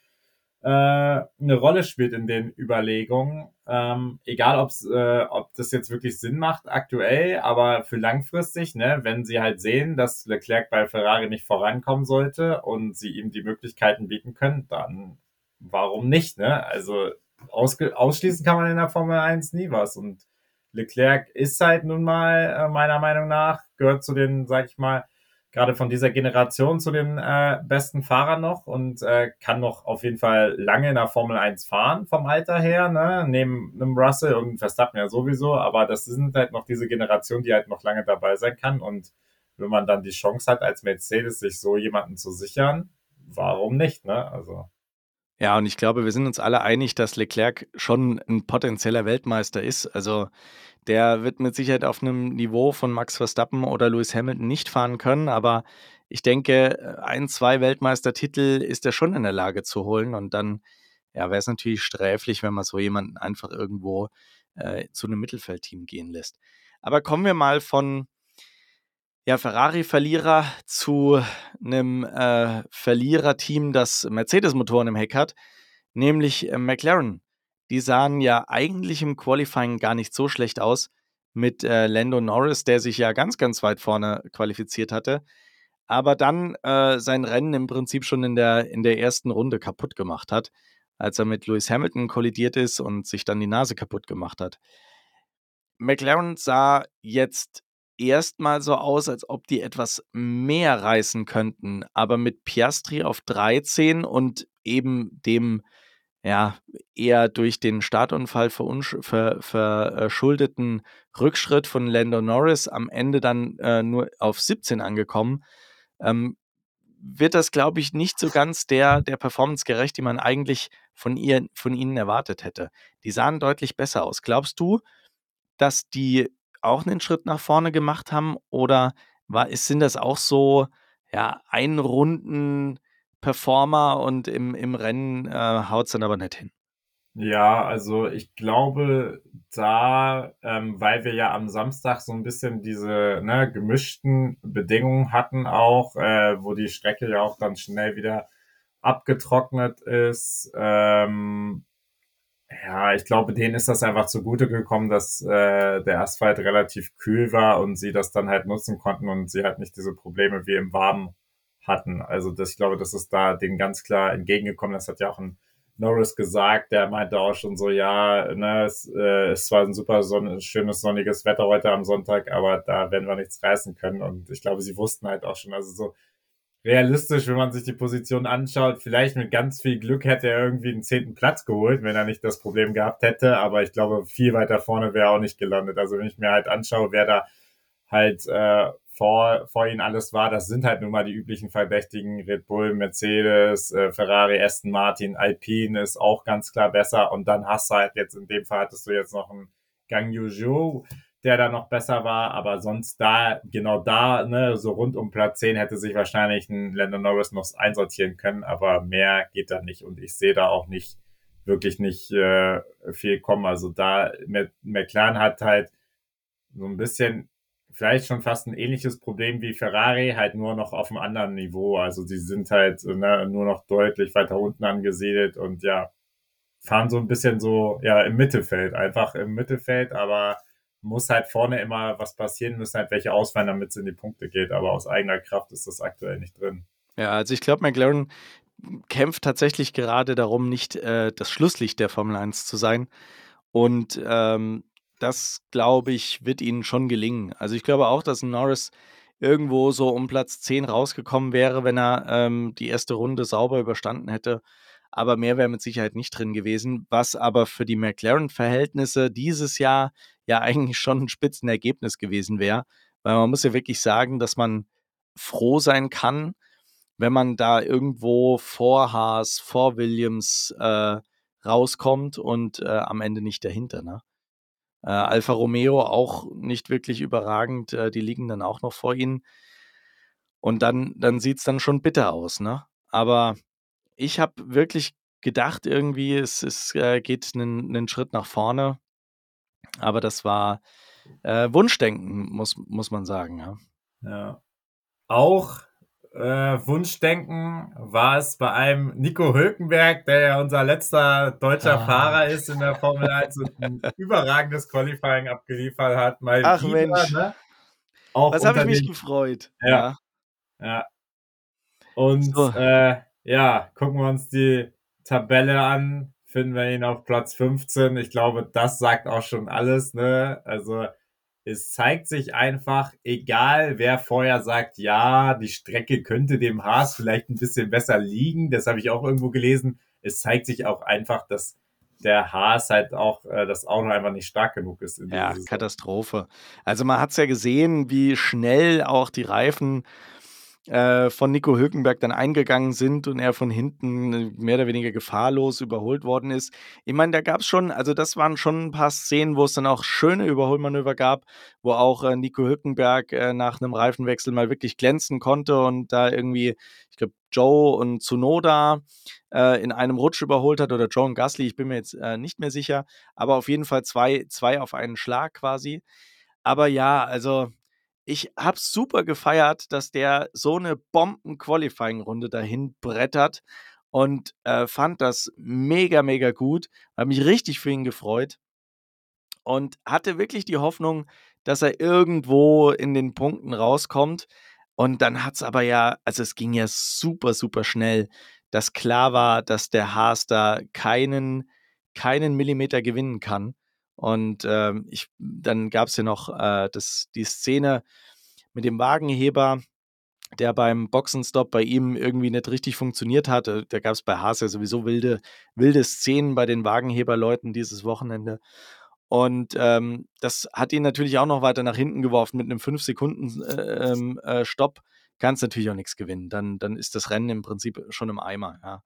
äh, eine Rolle spielt in den Überlegungen. Ähm, egal, ob's, äh, ob das jetzt wirklich Sinn macht aktuell, aber für langfristig, ne, wenn sie halt sehen, dass Leclerc bei Ferrari nicht vorankommen sollte und sie ihm die Möglichkeiten bieten können, dann warum nicht, ne? Also ausschließen kann man in der Formel 1 nie was und Leclerc ist halt nun mal äh, meiner Meinung nach gehört zu den, sag ich mal, gerade von dieser Generation zu den äh, besten Fahrern noch und äh, kann noch auf jeden Fall lange in der Formel 1 fahren vom Alter her, ne? neben einem Russell und Verstappen ja sowieso, aber das sind halt noch diese Generation, die halt noch lange dabei sein kann und wenn man dann die Chance hat, als Mercedes sich so jemanden zu sichern, warum nicht, ne? Also. Ja, und ich glaube, wir sind uns alle einig, dass Leclerc schon ein potenzieller Weltmeister ist. Also der wird mit Sicherheit auf einem Niveau von Max Verstappen oder Lewis Hamilton nicht fahren können, aber ich denke, ein, zwei Weltmeistertitel ist er schon in der Lage zu holen und dann ja, wäre es natürlich sträflich, wenn man so jemanden einfach irgendwo äh, zu einem Mittelfeldteam gehen lässt. Aber kommen wir mal von ja, Ferrari-Verlierer zu einem äh, Verliererteam, das Mercedes-Motoren im Heck hat, nämlich äh, McLaren. Die sahen ja eigentlich im Qualifying gar nicht so schlecht aus mit äh, Lando Norris, der sich ja ganz, ganz weit vorne qualifiziert hatte, aber dann äh, sein Rennen im Prinzip schon in der, in der ersten Runde kaputt gemacht hat, als er mit Lewis Hamilton kollidiert ist und sich dann die Nase kaputt gemacht hat. McLaren sah jetzt erstmal so aus, als ob die etwas mehr reißen könnten. Aber mit Piastri auf 13 und eben dem ja eher durch den Startunfall verschuldeten Rückschritt von Lando Norris am Ende dann äh, nur auf 17 angekommen, ähm, wird das, glaube ich, nicht so ganz der, der Performance gerecht, die man eigentlich von, ihr, von ihnen erwartet hätte. Die sahen deutlich besser aus. Glaubst du, dass die auch einen Schritt nach vorne gemacht haben? Oder war, sind das auch so ja, Einrunden Performer und im, im Rennen äh, haut es dann aber nicht hin? Ja, also ich glaube, da, ähm, weil wir ja am Samstag so ein bisschen diese ne, gemischten Bedingungen hatten, auch, äh, wo die Strecke ja auch dann schnell wieder abgetrocknet ist, ähm, ja, ich glaube, denen ist das einfach zugute gekommen, dass äh, der Asphalt relativ kühl war und sie das dann halt nutzen konnten und sie halt nicht diese Probleme wie im Warmen hatten. Also das, ich glaube, das ist da denen ganz klar entgegengekommen. Das hat ja auch ein Norris gesagt, der meinte auch schon so, ja, ne, es, äh, es war ein super sonn schönes sonniges Wetter heute am Sonntag, aber da werden wir nichts reißen können. Und ich glaube, sie wussten halt auch schon, also so realistisch, wenn man sich die Position anschaut. Vielleicht mit ganz viel Glück hätte er irgendwie den zehnten Platz geholt, wenn er nicht das Problem gehabt hätte. Aber ich glaube, viel weiter vorne wäre er auch nicht gelandet. Also wenn ich mir halt anschaue, wer da halt äh, vor, vor ihnen alles war, das sind halt nun mal die üblichen Verdächtigen, Red Bull, Mercedes, äh, Ferrari, Aston Martin, Alpine ist auch ganz klar besser und dann hast du halt jetzt, in dem Fall hattest du jetzt noch einen Gang Yuzhou, der da noch besser war, aber sonst da, genau da, ne, so rund um Platz 10 hätte sich wahrscheinlich ein Landon Norris noch einsortieren können, aber mehr geht da nicht und ich sehe da auch nicht, wirklich nicht äh, viel kommen. Also da, McLaren hat halt so ein bisschen vielleicht schon fast ein ähnliches Problem wie Ferrari, halt nur noch auf einem anderen Niveau. Also die sind halt ne, nur noch deutlich weiter unten angesiedelt und ja, fahren so ein bisschen so, ja, im Mittelfeld, einfach im Mittelfeld, aber muss halt vorne immer was passieren, müssen halt welche ausfallen, damit es in die Punkte geht. Aber aus eigener Kraft ist das aktuell nicht drin. Ja, also ich glaube, McLaren kämpft tatsächlich gerade darum, nicht äh, das Schlusslicht der Formel 1 zu sein. Und ähm, das, glaube ich, wird ihnen schon gelingen. Also ich glaube auch, dass Norris irgendwo so um Platz 10 rausgekommen wäre, wenn er ähm, die erste Runde sauber überstanden hätte. Aber mehr wäre mit Sicherheit nicht drin gewesen, was aber für die McLaren-Verhältnisse dieses Jahr ja (laughs) eigentlich schon ein Spitzenergebnis gewesen wäre. Weil man muss ja wirklich sagen, dass man froh sein kann, wenn man da irgendwo vor Haas, vor Williams äh, rauskommt und äh, am Ende nicht dahinter. Ne? Äh, Alfa Romeo auch nicht wirklich überragend, äh, die liegen dann auch noch vor ihnen. Und dann, dann sieht es dann schon bitter aus, ne? Aber ich habe wirklich gedacht, irgendwie, es, es äh, geht einen, einen Schritt nach vorne. Aber das war äh, Wunschdenken, muss, muss man sagen. Ja. ja. Auch äh, Wunschdenken war es bei einem Nico Hülkenberg, der ja unser letzter deutscher ah. Fahrer ist in der Formel 1 und ein (laughs) überragendes Qualifying abgeliefert hat. Mal Ach wieder, Mensch. Ne? Auch Was habe ich mich gefreut. Ja. Ja. ja. Und so. äh, ja, gucken wir uns die Tabelle an, finden wir ihn auf Platz 15. Ich glaube, das sagt auch schon alles, ne? Also es zeigt sich einfach, egal wer vorher sagt, ja, die Strecke könnte dem Haas vielleicht ein bisschen besser liegen, das habe ich auch irgendwo gelesen. Es zeigt sich auch einfach, dass der Haas halt auch äh, das Auto einfach nicht stark genug ist. ja, Katastrophe. Also man hat es ja gesehen, wie schnell auch die Reifen äh, von Nico Hülkenberg dann eingegangen sind und er von hinten äh, mehr oder weniger gefahrlos überholt worden ist. Ich meine, da gab es schon, also das waren schon ein paar Szenen, wo es dann auch schöne Überholmanöver gab, wo auch äh, Nico Hülkenberg äh, nach einem Reifenwechsel mal wirklich glänzen konnte und da irgendwie, ich glaube, Joe und Tsunoda äh, in einem Rutsch überholt hat oder Joe und Gasly, ich bin mir jetzt äh, nicht mehr sicher, aber auf jeden Fall zwei, zwei auf einen Schlag quasi. Aber ja, also ich habe super gefeiert, dass der so eine Bomben-Qualifying-Runde dahin brettert und äh, fand das mega, mega gut. Habe mich richtig für ihn gefreut und hatte wirklich die Hoffnung, dass er irgendwo in den Punkten rauskommt. Und dann hat es aber ja, also es ging ja super, super schnell, dass klar war, dass der Haas da keinen, keinen Millimeter gewinnen kann. Und ähm, ich, dann gab es ja noch äh, das, die Szene mit dem Wagenheber, der beim Boxenstopp bei ihm irgendwie nicht richtig funktioniert hat. Äh, da gab es bei Haas ja sowieso wilde, wilde Szenen bei den Wagenheberleuten dieses Wochenende. Und ähm, das hat ihn natürlich auch noch weiter nach hinten geworfen mit einem 5-Sekunden-Stopp. Äh, äh, Kannst natürlich auch nichts gewinnen. Dann, dann ist das Rennen im Prinzip schon im Eimer. Ja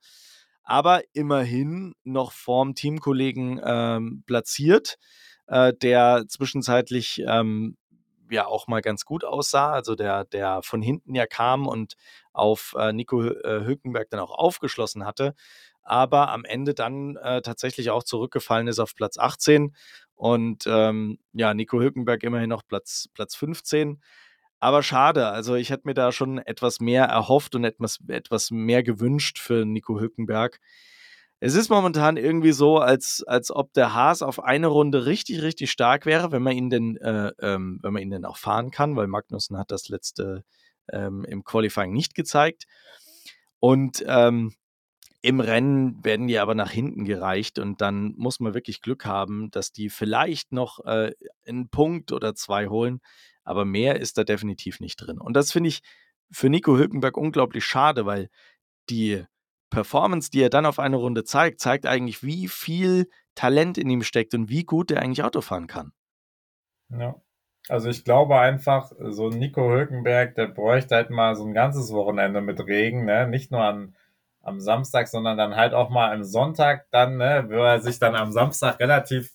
aber immerhin noch vorm Teamkollegen ähm, platziert, äh, der zwischenzeitlich ähm, ja auch mal ganz gut aussah, also der, der von hinten ja kam und auf äh, Nico äh, Hülkenberg dann auch aufgeschlossen hatte, aber am Ende dann äh, tatsächlich auch zurückgefallen ist auf Platz 18 und ähm, ja, Nico Hülkenberg immerhin noch Platz, Platz 15. Aber schade, also ich hätte mir da schon etwas mehr erhofft und etwas, etwas mehr gewünscht für Nico Hülkenberg. Es ist momentan irgendwie so, als, als ob der Haas auf eine Runde richtig, richtig stark wäre, wenn man ihn denn, äh, ähm, wenn man ihn denn auch fahren kann, weil Magnussen hat das letzte ähm, im Qualifying nicht gezeigt. Und ähm, im Rennen werden die aber nach hinten gereicht und dann muss man wirklich Glück haben, dass die vielleicht noch äh, einen Punkt oder zwei holen aber mehr ist da definitiv nicht drin. Und das finde ich für Nico Hülkenberg unglaublich schade, weil die Performance, die er dann auf eine Runde zeigt, zeigt eigentlich, wie viel Talent in ihm steckt und wie gut er eigentlich Auto fahren kann. Ja. Also ich glaube einfach, so Nico Hülkenberg, der bräuchte halt mal so ein ganzes Wochenende mit Regen, ne? Nicht nur an, am Samstag, sondern dann halt auch mal am Sonntag dann, ne? Wo er sich dann am Samstag relativ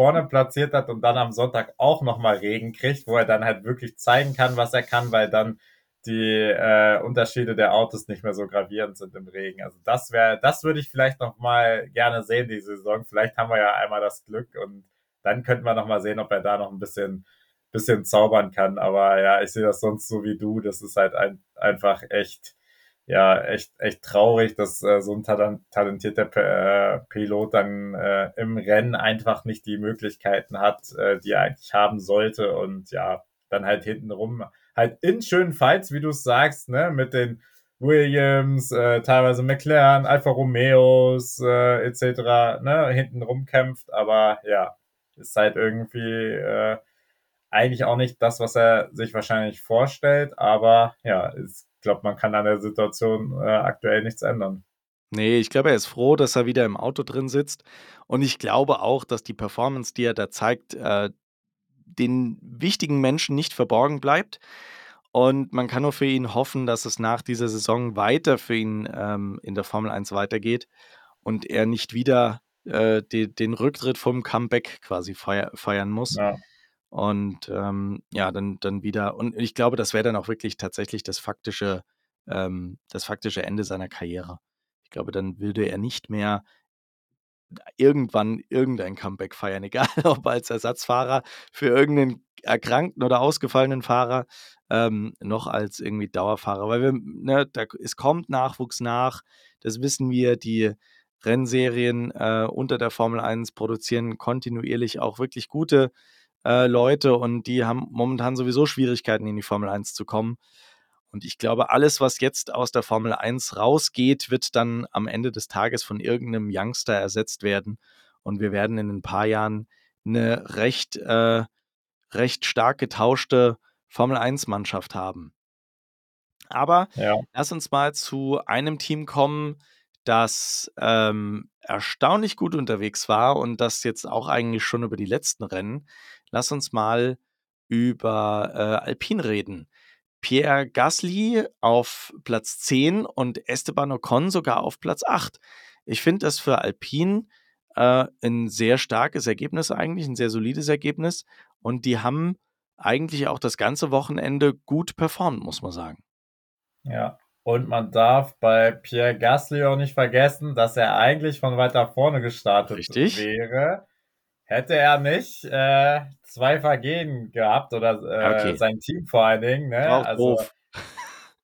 vorne platziert hat und dann am Sonntag auch nochmal Regen kriegt, wo er dann halt wirklich zeigen kann, was er kann, weil dann die äh, Unterschiede der Autos nicht mehr so gravierend sind im Regen. Also das wäre, das würde ich vielleicht noch mal gerne sehen die Saison. Vielleicht haben wir ja einmal das Glück und dann könnten wir noch mal sehen, ob er da noch ein bisschen bisschen zaubern kann. Aber ja, ich sehe das sonst so wie du. Das ist halt ein, einfach echt, ja, echt, echt traurig, dass äh, so ein talentierter äh, Pilot dann äh, im Rennen einfach nicht die Möglichkeiten hat, äh, die er eigentlich haben sollte. Und ja, dann halt hintenrum, halt in schönen Fights, wie du es sagst, ne, mit den Williams, äh, teilweise McLaren, Alfa Romeos äh, etc. Ne, hinten rumkämpft, aber ja, ist halt irgendwie äh, eigentlich auch nicht das, was er sich wahrscheinlich vorstellt, aber ja, ich glaube, man kann an der Situation äh, aktuell nichts ändern. Nee, ich glaube, er ist froh, dass er wieder im Auto drin sitzt. Und ich glaube auch, dass die Performance, die er da zeigt, äh, den wichtigen Menschen nicht verborgen bleibt. Und man kann nur für ihn hoffen, dass es nach dieser Saison weiter für ihn ähm, in der Formel 1 weitergeht und er nicht wieder äh, die, den Rücktritt vom Comeback quasi feier, feiern muss. Ja. Und ähm, ja, dann, dann wieder, und ich glaube, das wäre dann auch wirklich tatsächlich das faktische, ähm, das faktische Ende seiner Karriere. Ich glaube, dann würde er nicht mehr irgendwann irgendein Comeback feiern, (laughs) egal ob als Ersatzfahrer für irgendeinen erkrankten oder ausgefallenen Fahrer, ähm, noch als irgendwie Dauerfahrer. Weil wir, ne, da, es kommt Nachwuchs nach, das wissen wir, die Rennserien äh, unter der Formel 1 produzieren kontinuierlich auch wirklich gute äh, Leute und die haben momentan sowieso Schwierigkeiten, in die Formel 1 zu kommen. Und ich glaube, alles, was jetzt aus der Formel 1 rausgeht, wird dann am Ende des Tages von irgendeinem Youngster ersetzt werden. Und wir werden in ein paar Jahren eine recht, äh, recht stark getauschte Formel 1-Mannschaft haben. Aber ja. lass uns mal zu einem Team kommen, das ähm, erstaunlich gut unterwegs war und das jetzt auch eigentlich schon über die letzten Rennen lass uns mal über äh, Alpine reden. Pierre Gasly auf Platz 10 und Esteban Ocon sogar auf Platz 8. Ich finde das für Alpine äh, ein sehr starkes Ergebnis eigentlich, ein sehr solides Ergebnis. Und die haben eigentlich auch das ganze Wochenende gut performt, muss man sagen. Ja, und man darf bei Pierre Gasly auch nicht vergessen, dass er eigentlich von weiter vorne gestartet Richtig. wäre. Hätte er nicht äh, zwei Vergehen gehabt oder äh, okay. sein Team vor allen Dingen, ne? also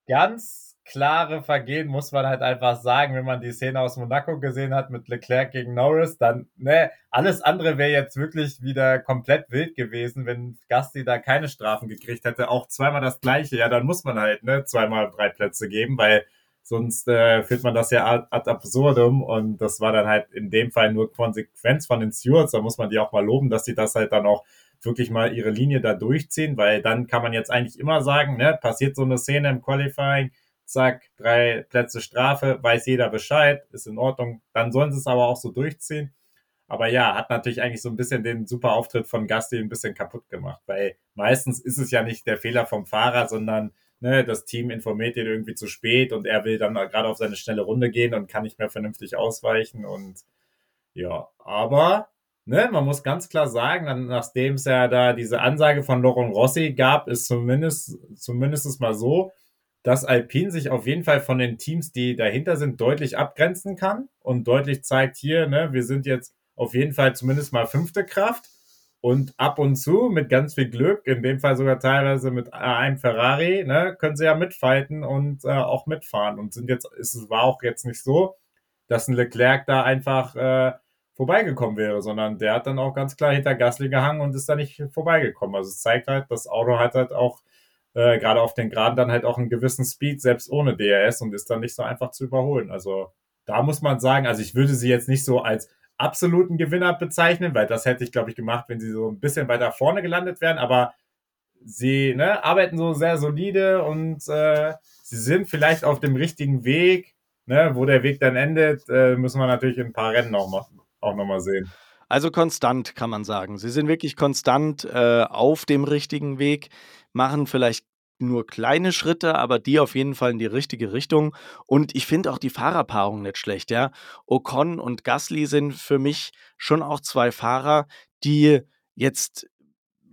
ganz klare Vergehen muss man halt einfach sagen, wenn man die Szene aus Monaco gesehen hat mit Leclerc gegen Norris, dann ne, alles andere wäre jetzt wirklich wieder komplett wild gewesen, wenn Gasti da keine Strafen gekriegt hätte, auch zweimal das gleiche, ja, dann muss man halt ne zweimal drei Plätze geben, weil Sonst äh, führt man das ja ad, ad absurdum. Und das war dann halt in dem Fall nur Konsequenz von den Stewards. Da muss man die auch mal loben, dass sie das halt dann auch wirklich mal ihre Linie da durchziehen, weil dann kann man jetzt eigentlich immer sagen, ne, passiert so eine Szene im Qualifying, zack, drei Plätze Strafe, weiß jeder Bescheid, ist in Ordnung. Dann sollen sie es aber auch so durchziehen. Aber ja, hat natürlich eigentlich so ein bisschen den super Auftritt von Gasti ein bisschen kaputt gemacht, weil meistens ist es ja nicht der Fehler vom Fahrer, sondern ne, das Team informiert ihn irgendwie zu spät und er will dann gerade auf seine schnelle Runde gehen und kann nicht mehr vernünftig ausweichen und ja, aber ne, man muss ganz klar sagen, nachdem es ja da diese Ansage von Laurent Rossi gab, ist zumindest, zumindest mal so, dass Alpine sich auf jeden Fall von den Teams, die dahinter sind, deutlich abgrenzen kann und deutlich zeigt hier, ne, wir sind jetzt auf jeden Fall zumindest mal fünfte Kraft und ab und zu, mit ganz viel Glück, in dem Fall sogar teilweise mit einem Ferrari, ne, können sie ja mitfighten und äh, auch mitfahren. Und sind jetzt, es war auch jetzt nicht so, dass ein Leclerc da einfach äh, vorbeigekommen wäre, sondern der hat dann auch ganz klar hinter Gasly gehangen und ist da nicht vorbeigekommen. Also es zeigt halt, das Auto hat halt auch äh, gerade auf den Geraden dann halt auch einen gewissen Speed, selbst ohne DRS und ist dann nicht so einfach zu überholen. Also da muss man sagen, also ich würde sie jetzt nicht so als absoluten Gewinner bezeichnen, weil das hätte ich, glaube ich, gemacht, wenn sie so ein bisschen weiter vorne gelandet wären, aber sie ne, arbeiten so sehr solide und äh, sie sind vielleicht auf dem richtigen Weg. Ne, wo der Weg dann endet, äh, müssen wir natürlich in ein paar Rennen mal, auch nochmal sehen. Also konstant, kann man sagen. Sie sind wirklich konstant äh, auf dem richtigen Weg, machen vielleicht nur kleine Schritte, aber die auf jeden Fall in die richtige Richtung. Und ich finde auch die Fahrerpaarung nicht schlecht, ja. Ocon und Gasly sind für mich schon auch zwei Fahrer, die jetzt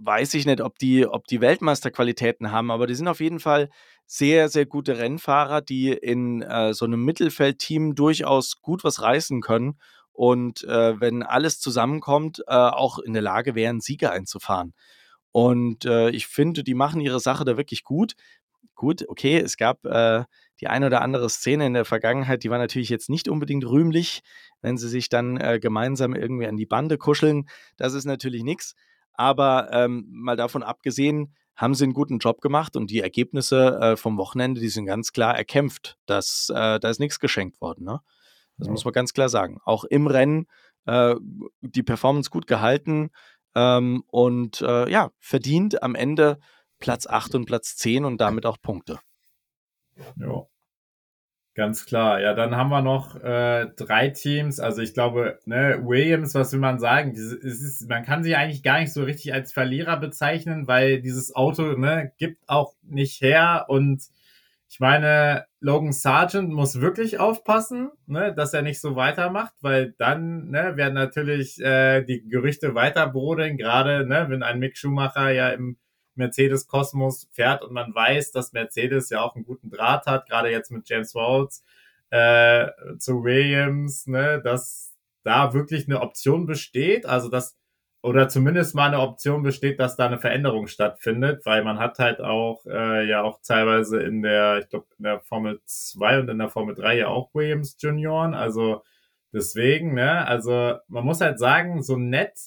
weiß ich nicht, ob die, ob die Weltmeisterqualitäten haben, aber die sind auf jeden Fall sehr, sehr gute Rennfahrer, die in äh, so einem Mittelfeldteam durchaus gut was reißen können und äh, wenn alles zusammenkommt, äh, auch in der Lage wären, Sieger einzufahren. Und äh, ich finde, die machen ihre Sache da wirklich gut. Gut, okay, es gab äh, die eine oder andere Szene in der Vergangenheit, die war natürlich jetzt nicht unbedingt rühmlich, wenn sie sich dann äh, gemeinsam irgendwie an die Bande kuscheln. Das ist natürlich nichts. Aber ähm, mal davon abgesehen, haben sie einen guten Job gemacht und die Ergebnisse äh, vom Wochenende, die sind ganz klar erkämpft. Das, äh, da ist nichts geschenkt worden. Ne? Das ja. muss man ganz klar sagen. Auch im Rennen äh, die Performance gut gehalten ähm, und äh, ja, verdient am Ende Platz 8 und Platz 10 und damit auch Punkte. Ja. Ganz klar. Ja, dann haben wir noch äh, drei Teams. Also ich glaube, ne, Williams, was will man sagen? Es ist, man kann sie eigentlich gar nicht so richtig als Verlierer bezeichnen, weil dieses Auto ne, gibt auch nicht her. Und ich meine, Logan Sargent muss wirklich aufpassen, ne, dass er nicht so weitermacht, weil dann ne, werden natürlich äh, die Gerüchte weiter brodeln, gerade ne, wenn ein Mick Schumacher ja im Mercedes Kosmos fährt und man weiß, dass Mercedes ja auch einen guten Draht hat, gerade jetzt mit James Waltz äh, zu Williams, ne, dass da wirklich eine Option besteht, also dass oder zumindest mal eine Option besteht, dass da eine Veränderung stattfindet, weil man hat halt auch äh, ja auch teilweise in der, ich glaube, in der Formel 2 und in der Formel 3 ja auch Williams Junioren, also deswegen, ne, also man muss halt sagen, so nett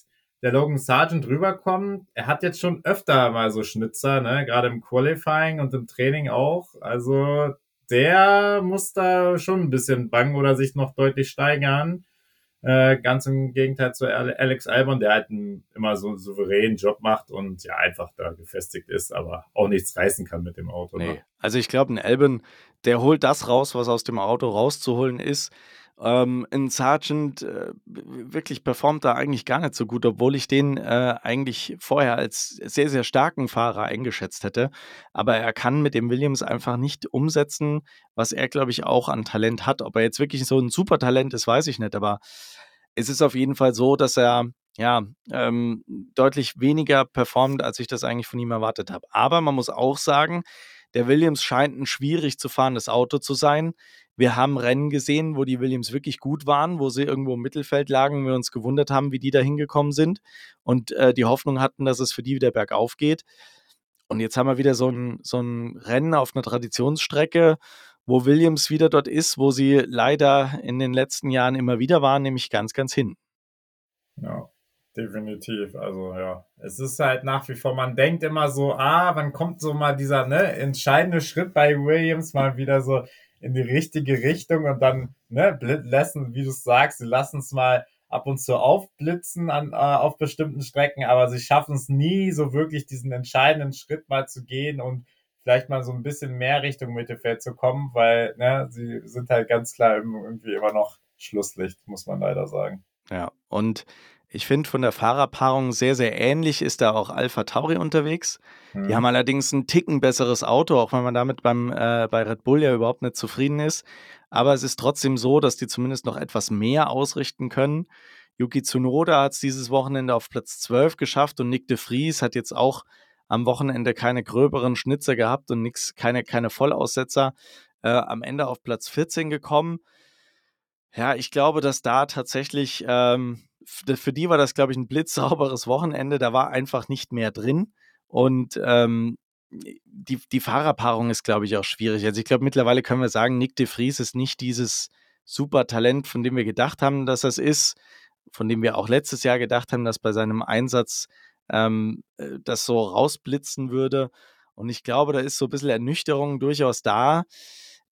der Logan Sargent rüberkommt. Er hat jetzt schon öfter mal so Schnitzer, ne? gerade im Qualifying und im Training auch. Also der muss da schon ein bisschen bangen oder sich noch deutlich steigern. Äh, ganz im Gegenteil zu Alex Albon, der halt einen, immer so einen souveränen Job macht und ja einfach da gefestigt ist, aber auch nichts reißen kann mit dem Auto. Ne? Nee. Ne? Also ich glaube, ein Albon, der holt das raus, was aus dem Auto rauszuholen ist. Ähm, ein Sergeant äh, wirklich performt da eigentlich gar nicht so gut, obwohl ich den äh, eigentlich vorher als sehr, sehr starken Fahrer eingeschätzt hätte. Aber er kann mit dem Williams einfach nicht umsetzen, was er, glaube ich, auch an Talent hat. Ob er jetzt wirklich so ein super Talent ist, weiß ich nicht. Aber es ist auf jeden Fall so, dass er ja, ähm, deutlich weniger performt, als ich das eigentlich von ihm erwartet habe. Aber man muss auch sagen, der Williams scheint ein schwierig zu fahrendes Auto zu sein. Wir haben Rennen gesehen, wo die Williams wirklich gut waren, wo sie irgendwo im Mittelfeld lagen, wir uns gewundert haben, wie die da hingekommen sind und äh, die Hoffnung hatten, dass es für die wieder bergauf geht. Und jetzt haben wir wieder so ein, so ein Rennen auf einer Traditionsstrecke, wo Williams wieder dort ist, wo sie leider in den letzten Jahren immer wieder waren, nämlich ganz, ganz hin. Ja, definitiv. Also ja, es ist halt nach wie vor, man denkt immer so, ah, wann kommt so mal dieser ne, entscheidende Schritt bei Williams mal wieder so, in die richtige Richtung und dann ne, lassen, wie du sagst, sie lassen es mal ab und zu aufblitzen an, äh, auf bestimmten Strecken, aber sie schaffen es nie, so wirklich diesen entscheidenden Schritt mal zu gehen und vielleicht mal so ein bisschen mehr Richtung Mittelfeld zu kommen, weil ne, sie sind halt ganz klar irgendwie immer noch Schlusslicht, muss man leider sagen. Ja, und ich finde von der Fahrerpaarung sehr, sehr ähnlich ist da auch Alpha Tauri unterwegs. Mhm. Die haben allerdings ein Ticken besseres Auto, auch wenn man damit beim, äh, bei Red Bull ja überhaupt nicht zufrieden ist. Aber es ist trotzdem so, dass die zumindest noch etwas mehr ausrichten können. Yuki Tsunoda hat es dieses Wochenende auf Platz 12 geschafft und Nick de Vries hat jetzt auch am Wochenende keine gröberen Schnitzer gehabt und nix, keine, keine Vollaussetzer. Äh, am Ende auf Platz 14 gekommen. Ja, ich glaube, dass da tatsächlich ähm, für die war das, glaube ich, ein blitzsauberes Wochenende. Da war einfach nicht mehr drin. Und ähm, die, die Fahrerpaarung ist, glaube ich, auch schwierig. Also ich glaube, mittlerweile können wir sagen, Nick de Vries ist nicht dieses super Talent, von dem wir gedacht haben, dass das ist, von dem wir auch letztes Jahr gedacht haben, dass bei seinem Einsatz ähm, äh, das so rausblitzen würde. Und ich glaube, da ist so ein bisschen Ernüchterung durchaus da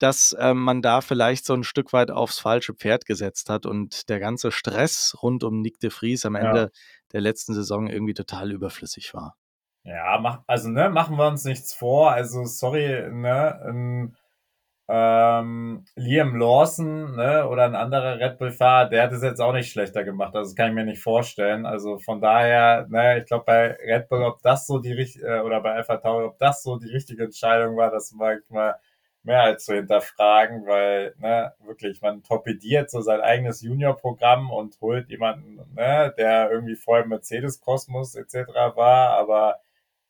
dass äh, man da vielleicht so ein Stück weit aufs falsche Pferd gesetzt hat und der ganze Stress rund um Nick de Vries am Ende ja. der letzten Saison irgendwie total überflüssig war. Ja, mach, also ne, machen wir uns nichts vor. Also sorry, ne, ähm, ähm, Liam Lawson ne, oder ein anderer Red Bull-Fahrer, der hat es jetzt auch nicht schlechter gemacht. Also das kann ich mir nicht vorstellen. Also von daher, ne, ich glaube bei Red Bull, ob das so die richtige, äh, oder bei Alpha Tauri, ob das so die richtige Entscheidung war, das mag ich mal mehr als zu hinterfragen, weil ne, wirklich man torpediert so sein eigenes Junior-Programm und holt jemanden, ne, der irgendwie vorher Mercedes-Kosmos etc. war, aber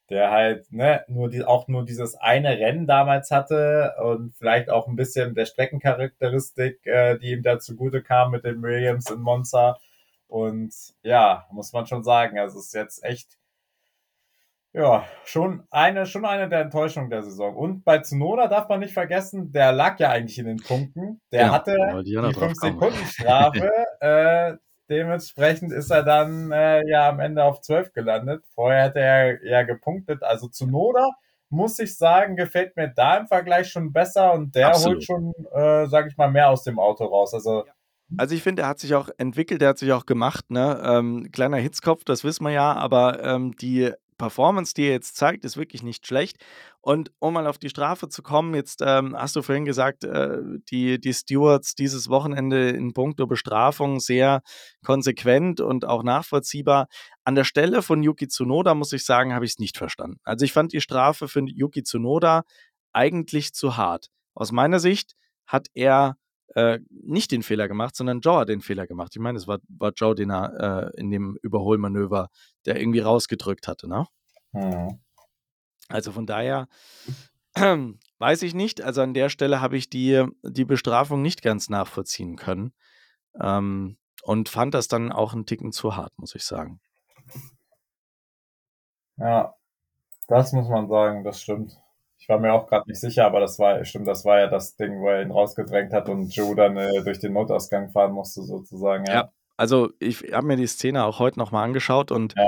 der halt ne, nur die, auch nur dieses eine Rennen damals hatte und vielleicht auch ein bisschen der Streckencharakteristik, äh, die ihm da zugute kam mit den Williams in Monza. Und ja, muss man schon sagen, also es ist jetzt echt ja, schon eine, schon eine der Enttäuschungen der Saison. Und bei Tsunoda darf man nicht vergessen, der lag ja eigentlich in den Punkten. Der ja, hatte die 5-Sekunden-Strafe. (laughs) äh, dementsprechend ist er dann äh, ja am Ende auf 12 gelandet. Vorher hätte er ja gepunktet. Also Tsunoda, muss ich sagen, gefällt mir da im Vergleich schon besser und der Absolut. holt schon, äh, sag ich mal, mehr aus dem Auto raus. Also also ich finde, er hat sich auch entwickelt, er hat sich auch gemacht. Ne? Ähm, kleiner Hitzkopf, das wissen wir ja, aber ähm, die Performance, die er jetzt zeigt, ist wirklich nicht schlecht. Und um mal auf die Strafe zu kommen, jetzt ähm, hast du vorhin gesagt, äh, die, die Stewards dieses Wochenende in puncto Bestrafung sehr konsequent und auch nachvollziehbar. An der Stelle von Yuki Tsunoda, muss ich sagen, habe ich es nicht verstanden. Also ich fand die Strafe für Yuki Tsunoda eigentlich zu hart. Aus meiner Sicht hat er äh, nicht den Fehler gemacht, sondern Joe hat den Fehler gemacht. Ich meine, es war, war Joe, den er äh, in dem Überholmanöver, der irgendwie rausgedrückt hatte, ne? Mhm. Also von daher (clears throat) weiß ich nicht. Also an der Stelle habe ich die, die Bestrafung nicht ganz nachvollziehen können. Ähm, und fand das dann auch einen Ticken zu hart, muss ich sagen. Ja, das muss man sagen, das stimmt. Ich war mir auch gerade nicht sicher, aber das war, stimmt, das war ja das Ding, wo er ihn rausgedrängt hat und Joe dann äh, durch den Notausgang fahren musste, sozusagen. Ja, ja also ich habe mir die Szene auch heute nochmal angeschaut und ja.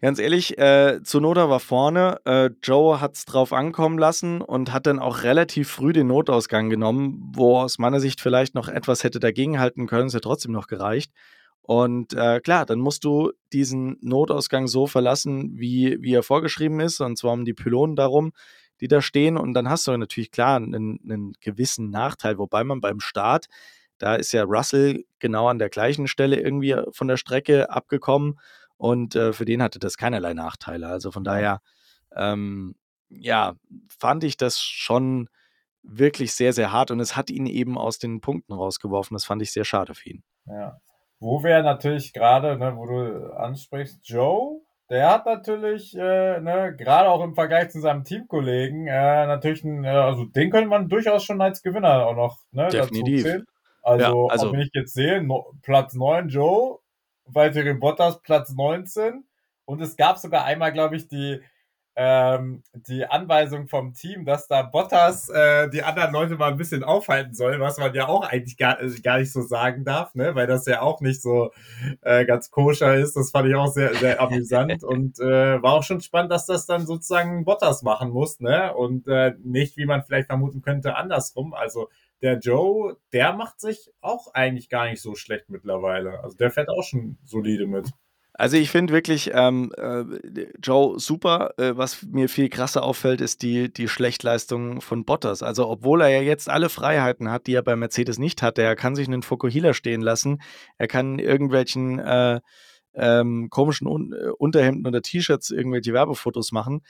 ganz ehrlich, äh, Zunoda war vorne, äh, Joe hat es drauf ankommen lassen und hat dann auch relativ früh den Notausgang genommen, wo aus meiner Sicht vielleicht noch etwas hätte dagegenhalten können, es hätte trotzdem noch gereicht. Und äh, klar, dann musst du diesen Notausgang so verlassen, wie, wie er vorgeschrieben ist, und zwar um die Pylonen darum, die da stehen. Und dann hast du natürlich klar einen, einen gewissen Nachteil, wobei man beim Start, da ist ja Russell genau an der gleichen Stelle irgendwie von der Strecke abgekommen und äh, für den hatte das keinerlei Nachteile. Also von daher, ähm, ja, fand ich das schon wirklich sehr, sehr hart und es hat ihn eben aus den Punkten rausgeworfen. Das fand ich sehr schade für ihn. Ja. Wo wir natürlich gerade, ne, wo du ansprichst, Joe, der hat natürlich, äh, ne, gerade auch im Vergleich zu seinem Teamkollegen, äh, natürlich, ein, äh, also den könnte man durchaus schon als Gewinner auch noch ne, Definitiv. dazu zählen. Also, ja, also wenn ich jetzt sehe, no, Platz 9 Joe, Valtteri Bottas Platz 19 und es gab sogar einmal, glaube ich, die ähm, die Anweisung vom Team, dass da Bottas äh, die anderen Leute mal ein bisschen aufhalten soll, was man ja auch eigentlich gar, äh, gar nicht so sagen darf, ne? weil das ja auch nicht so äh, ganz koscher ist. Das fand ich auch sehr, sehr amüsant (laughs) und äh, war auch schon spannend, dass das dann sozusagen Bottas machen muss ne? und äh, nicht, wie man vielleicht vermuten könnte, andersrum. Also der Joe, der macht sich auch eigentlich gar nicht so schlecht mittlerweile. Also der fährt auch schon solide mit. Also ich finde wirklich ähm, äh, Joe super. Äh, was mir viel krasser auffällt, ist die, die Schlechtleistung von Bottas. Also obwohl er ja jetzt alle Freiheiten hat, die er bei Mercedes nicht hatte, er kann sich einen Fokuhila stehen lassen, er kann irgendwelchen äh, ähm, komischen Un äh, Unterhemden oder T-Shirts irgendwelche Werbefotos machen.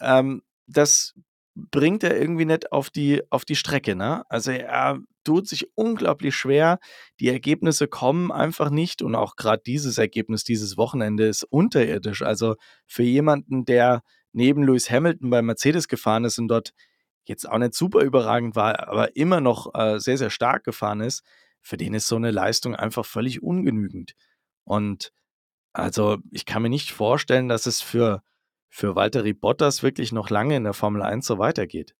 Ähm, das bringt er irgendwie nicht auf die, auf die Strecke. Ne? Also er tut sich unglaublich schwer. Die Ergebnisse kommen einfach nicht. Und auch gerade dieses Ergebnis dieses Wochenende ist unterirdisch. Also für jemanden, der neben Lewis Hamilton bei Mercedes gefahren ist und dort jetzt auch nicht super überragend war, aber immer noch äh, sehr, sehr stark gefahren ist, für den ist so eine Leistung einfach völlig ungenügend. Und also ich kann mir nicht vorstellen, dass es für für Valtteri Bottas wirklich noch lange in der Formel 1 so weitergeht.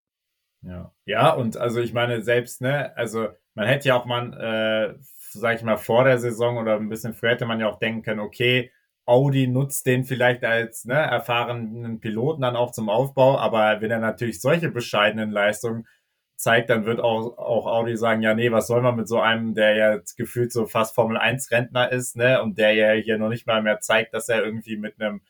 Ja, ja und also ich meine selbst, ne, also man hätte ja auch mal, äh, sag ich mal, vor der Saison oder ein bisschen früher hätte man ja auch denken können, okay, Audi nutzt den vielleicht als ne, erfahrenen Piloten dann auch zum Aufbau, aber wenn er natürlich solche bescheidenen Leistungen zeigt, dann wird auch, auch Audi sagen, ja, nee, was soll man mit so einem, der ja jetzt gefühlt so fast Formel 1 Rentner ist, ne, und der ja hier noch nicht mal mehr zeigt, dass er irgendwie mit einem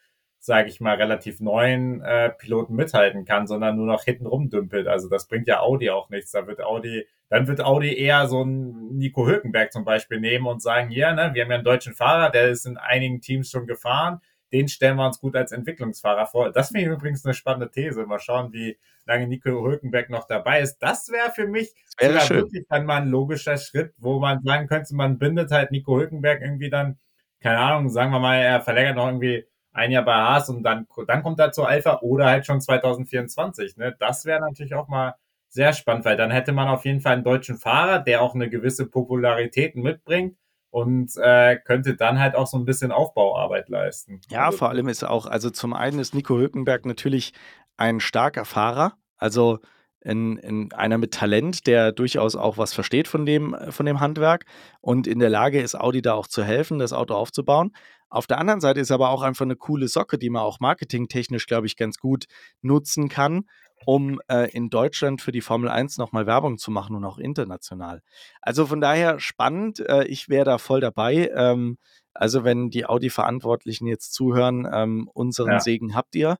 sage ich mal, relativ neuen äh, Piloten mithalten kann, sondern nur noch hinten rumdümpelt. Also das bringt ja Audi auch nichts. Da wird Audi, dann wird Audi eher so einen Nico Hülkenberg zum Beispiel nehmen und sagen, hier, ne, wir haben ja einen deutschen Fahrer, der ist in einigen Teams schon gefahren, den stellen wir uns gut als Entwicklungsfahrer vor. Das finde ich übrigens eine spannende These. Mal schauen, wie lange Nico Hülkenberg noch dabei ist. Das wäre für mich wäre schön. wirklich dann mal ein logischer Schritt, wo man sagen könnte, man bindet halt Nico Hülkenberg irgendwie dann, keine Ahnung, sagen wir mal, er verlängert noch irgendwie ein Jahr bei Haas und dann, dann kommt er zur Alpha oder halt schon 2024. Ne? Das wäre natürlich auch mal sehr spannend, weil dann hätte man auf jeden Fall einen deutschen Fahrer, der auch eine gewisse Popularität mitbringt und äh, könnte dann halt auch so ein bisschen Aufbauarbeit leisten. Ja, vor allem ist auch, also zum einen ist Nico Hülkenberg natürlich ein starker Fahrer, also in, in einer mit Talent, der durchaus auch was versteht von dem, von dem Handwerk und in der Lage ist, Audi da auch zu helfen, das Auto aufzubauen. Auf der anderen Seite ist aber auch einfach eine coole Socke, die man auch marketingtechnisch, glaube ich, ganz gut nutzen kann, um äh, in Deutschland für die Formel 1 nochmal Werbung zu machen und auch international. Also von daher spannend. Äh, ich wäre da voll dabei. Ähm, also wenn die Audi-Verantwortlichen jetzt zuhören, ähm, unseren ja. Segen habt ihr,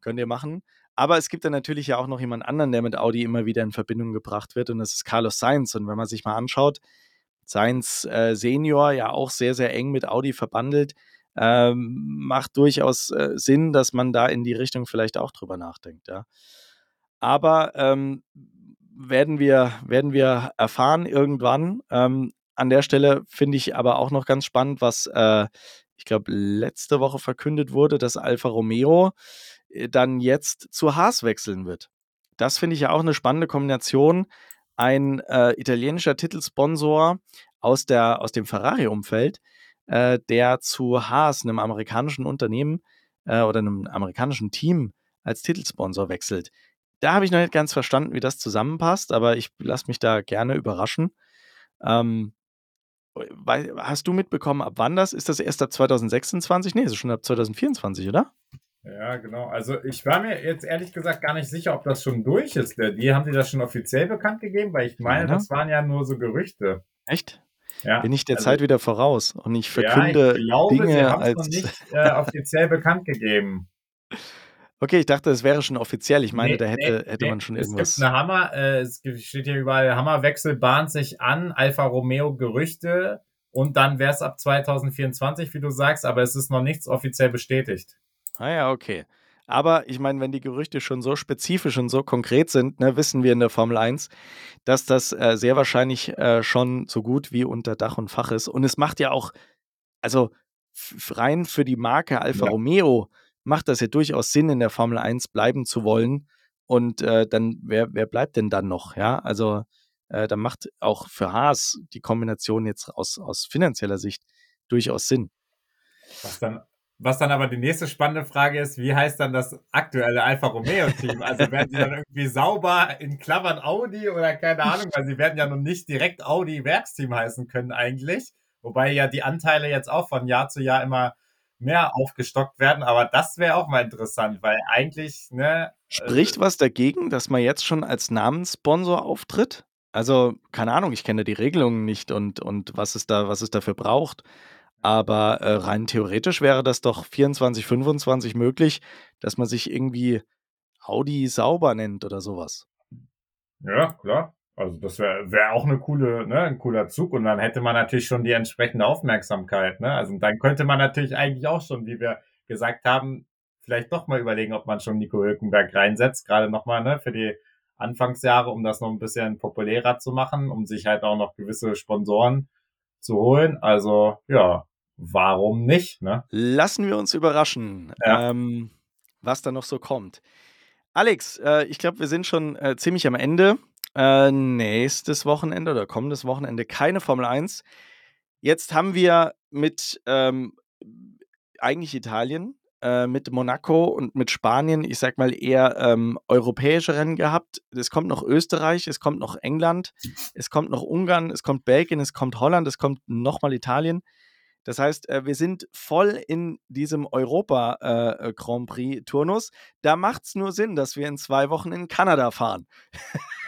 könnt ihr machen. Aber es gibt dann natürlich ja auch noch jemand anderen, der mit Audi immer wieder in Verbindung gebracht wird und das ist Carlos Sainz. Und wenn man sich mal anschaut, Sainz äh, Senior ja auch sehr, sehr eng mit Audi verbandelt. Ähm, macht durchaus äh, Sinn, dass man da in die Richtung vielleicht auch drüber nachdenkt, ja. Aber ähm, werden, wir, werden wir erfahren irgendwann. Ähm, an der Stelle finde ich aber auch noch ganz spannend, was äh, ich glaube letzte Woche verkündet wurde, dass Alfa Romeo äh, dann jetzt zu Haas wechseln wird. Das finde ich ja auch eine spannende Kombination ein äh, italienischer Titelsponsor aus, der, aus dem Ferrari-Umfeld, äh, der zu Haas, einem amerikanischen Unternehmen äh, oder einem amerikanischen Team als Titelsponsor wechselt. Da habe ich noch nicht ganz verstanden, wie das zusammenpasst, aber ich lasse mich da gerne überraschen. Ähm, hast du mitbekommen, ab wann das? Ist das erst ab 2026? Nee, ist es schon ab 2024, oder? Ja, genau. Also ich war mir jetzt ehrlich gesagt gar nicht sicher, ob das schon durch ist. Die haben die das schon offiziell bekannt gegeben, weil ich meine, ja. das waren ja nur so Gerüchte. Echt? Ja. Bin ich der also, Zeit wieder voraus und ich verkünde ja, ich glaube, Dinge als noch nicht äh, offiziell bekannt gegeben. Okay, ich dachte, es wäre schon offiziell. Ich meine, nee, da hätte, nee, hätte nee. man schon irgendwas. Es gibt eine Hammer, äh, es steht hier überall, Hammerwechsel bahnt sich an, Alfa Romeo Gerüchte und dann wäre es ab 2024, wie du sagst, aber es ist noch nichts offiziell bestätigt. Ah ja, okay. Aber ich meine, wenn die Gerüchte schon so spezifisch und so konkret sind, ne, wissen wir in der Formel 1, dass das äh, sehr wahrscheinlich äh, schon so gut wie unter Dach und Fach ist. Und es macht ja auch, also rein für die Marke Alfa ja. Romeo macht das ja durchaus Sinn, in der Formel 1 bleiben zu wollen. Und äh, dann, wer, wer bleibt denn dann noch? Ja, also äh, da macht auch für Haas die Kombination jetzt aus, aus finanzieller Sicht durchaus Sinn. Was dann was dann aber die nächste spannende Frage ist, wie heißt dann das aktuelle Alfa Romeo-Team? Also werden sie dann irgendwie sauber in Klammern Audi oder keine Ahnung, weil sie werden ja noch nicht direkt Audi-Werksteam heißen können eigentlich. Wobei ja die Anteile jetzt auch von Jahr zu Jahr immer mehr aufgestockt werden. Aber das wäre auch mal interessant, weil eigentlich, ne. Spricht äh, was dagegen, dass man jetzt schon als Namenssponsor auftritt? Also, keine Ahnung, ich kenne die Regelungen nicht und, und was es da, was es dafür braucht. Aber äh, rein theoretisch wäre das doch 24, 25 möglich, dass man sich irgendwie Audi sauber nennt oder sowas. Ja, klar. Also das wäre wär auch eine coole, ne, ein cooler Zug und dann hätte man natürlich schon die entsprechende Aufmerksamkeit. Ne? Also dann könnte man natürlich eigentlich auch schon, wie wir gesagt haben, vielleicht doch mal überlegen, ob man schon Nico Hülkenberg reinsetzt, gerade nochmal ne, für die Anfangsjahre, um das noch ein bisschen populärer zu machen, um sich halt auch noch gewisse Sponsoren zu holen. Also ja, warum nicht? Ne? Lassen wir uns überraschen, ja. ähm, was da noch so kommt. Alex, äh, ich glaube, wir sind schon äh, ziemlich am Ende. Äh, nächstes Wochenende oder kommendes Wochenende keine Formel 1. Jetzt haben wir mit ähm, eigentlich Italien, äh, mit Monaco und mit Spanien, ich sag mal eher ähm, europäische Rennen gehabt. Es kommt noch Österreich, es kommt noch England, es kommt noch Ungarn, es kommt Belgien, es kommt Holland, es kommt nochmal Italien. Das heißt, äh, wir sind voll in diesem Europa-Grand äh, Prix-Turnus. Da macht es nur Sinn, dass wir in zwei Wochen in Kanada fahren.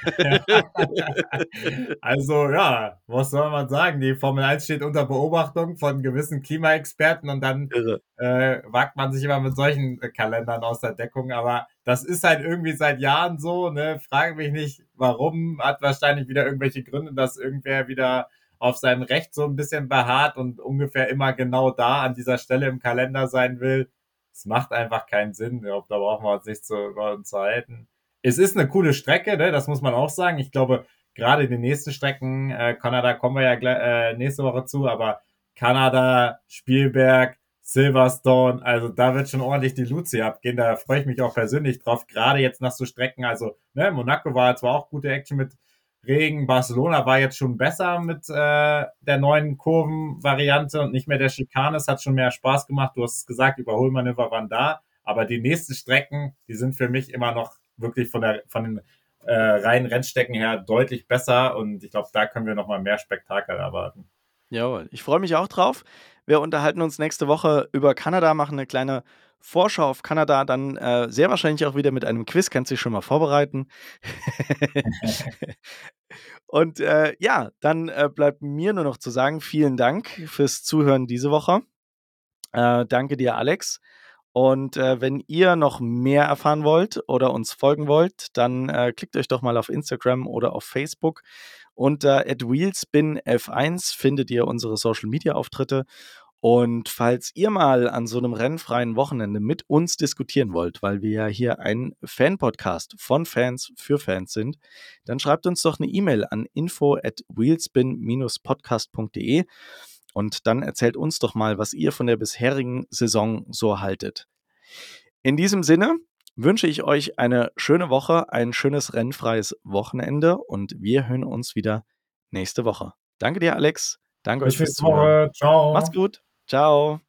(laughs) also ja, was soll man sagen? Die Formel 1 steht unter Beobachtung von gewissen Klimaexperten und dann äh, wagt man sich immer mit solchen äh, Kalendern aus der Deckung. Aber das ist halt irgendwie seit Jahren so. Ne? Frage mich nicht, warum. Hat wahrscheinlich wieder irgendwelche Gründe, dass irgendwer wieder auf seinem Recht so ein bisschen beharrt und ungefähr immer genau da an dieser Stelle im Kalender sein will. Es macht einfach keinen Sinn. Ich glaube, da brauchen wir uns nicht zu unterhalten. Es ist eine coole Strecke, ne? das muss man auch sagen. Ich glaube, gerade die nächsten Strecken, äh, Kanada kommen wir ja äh, nächste Woche zu, aber Kanada, Spielberg, Silverstone, also da wird schon ordentlich die Luzi abgehen. Da freue ich mich auch persönlich drauf, gerade jetzt nach so Strecken. Also, ne, Monaco war zwar auch gute Action mit Regen. Barcelona war jetzt schon besser mit äh, der neuen Kurvenvariante und nicht mehr der Schikane. Es hat schon mehr Spaß gemacht. Du hast es gesagt, Überholmanöver waren da. Aber die nächsten Strecken, die sind für mich immer noch wirklich von, der, von den äh, reinen Rennstecken her deutlich besser. Und ich glaube, da können wir nochmal mehr Spektakel erwarten. Jawohl, ich freue mich auch drauf. Wir unterhalten uns nächste Woche über Kanada, machen eine kleine Vorschau auf Kanada, dann äh, sehr wahrscheinlich auch wieder mit einem Quiz, kannst dich schon mal vorbereiten. (laughs) Und äh, ja, dann äh, bleibt mir nur noch zu sagen, vielen Dank fürs Zuhören diese Woche. Äh, danke dir, Alex. Und äh, wenn ihr noch mehr erfahren wollt oder uns folgen wollt, dann äh, klickt euch doch mal auf Instagram oder auf Facebook. Unter wheelspinf1 findet ihr unsere Social Media Auftritte. Und falls ihr mal an so einem rennfreien Wochenende mit uns diskutieren wollt, weil wir ja hier ein Fan-Podcast von Fans für Fans sind, dann schreibt uns doch eine E-Mail an info at wheelspin-podcast.de und dann erzählt uns doch mal, was ihr von der bisherigen Saison so haltet. In diesem Sinne wünsche ich euch eine schöne Woche, ein schönes rennfreies Wochenende und wir hören uns wieder nächste Woche. Danke dir, Alex. Danke Bis euch fürs Zuhören. Ciao. Macht's gut. Ciao.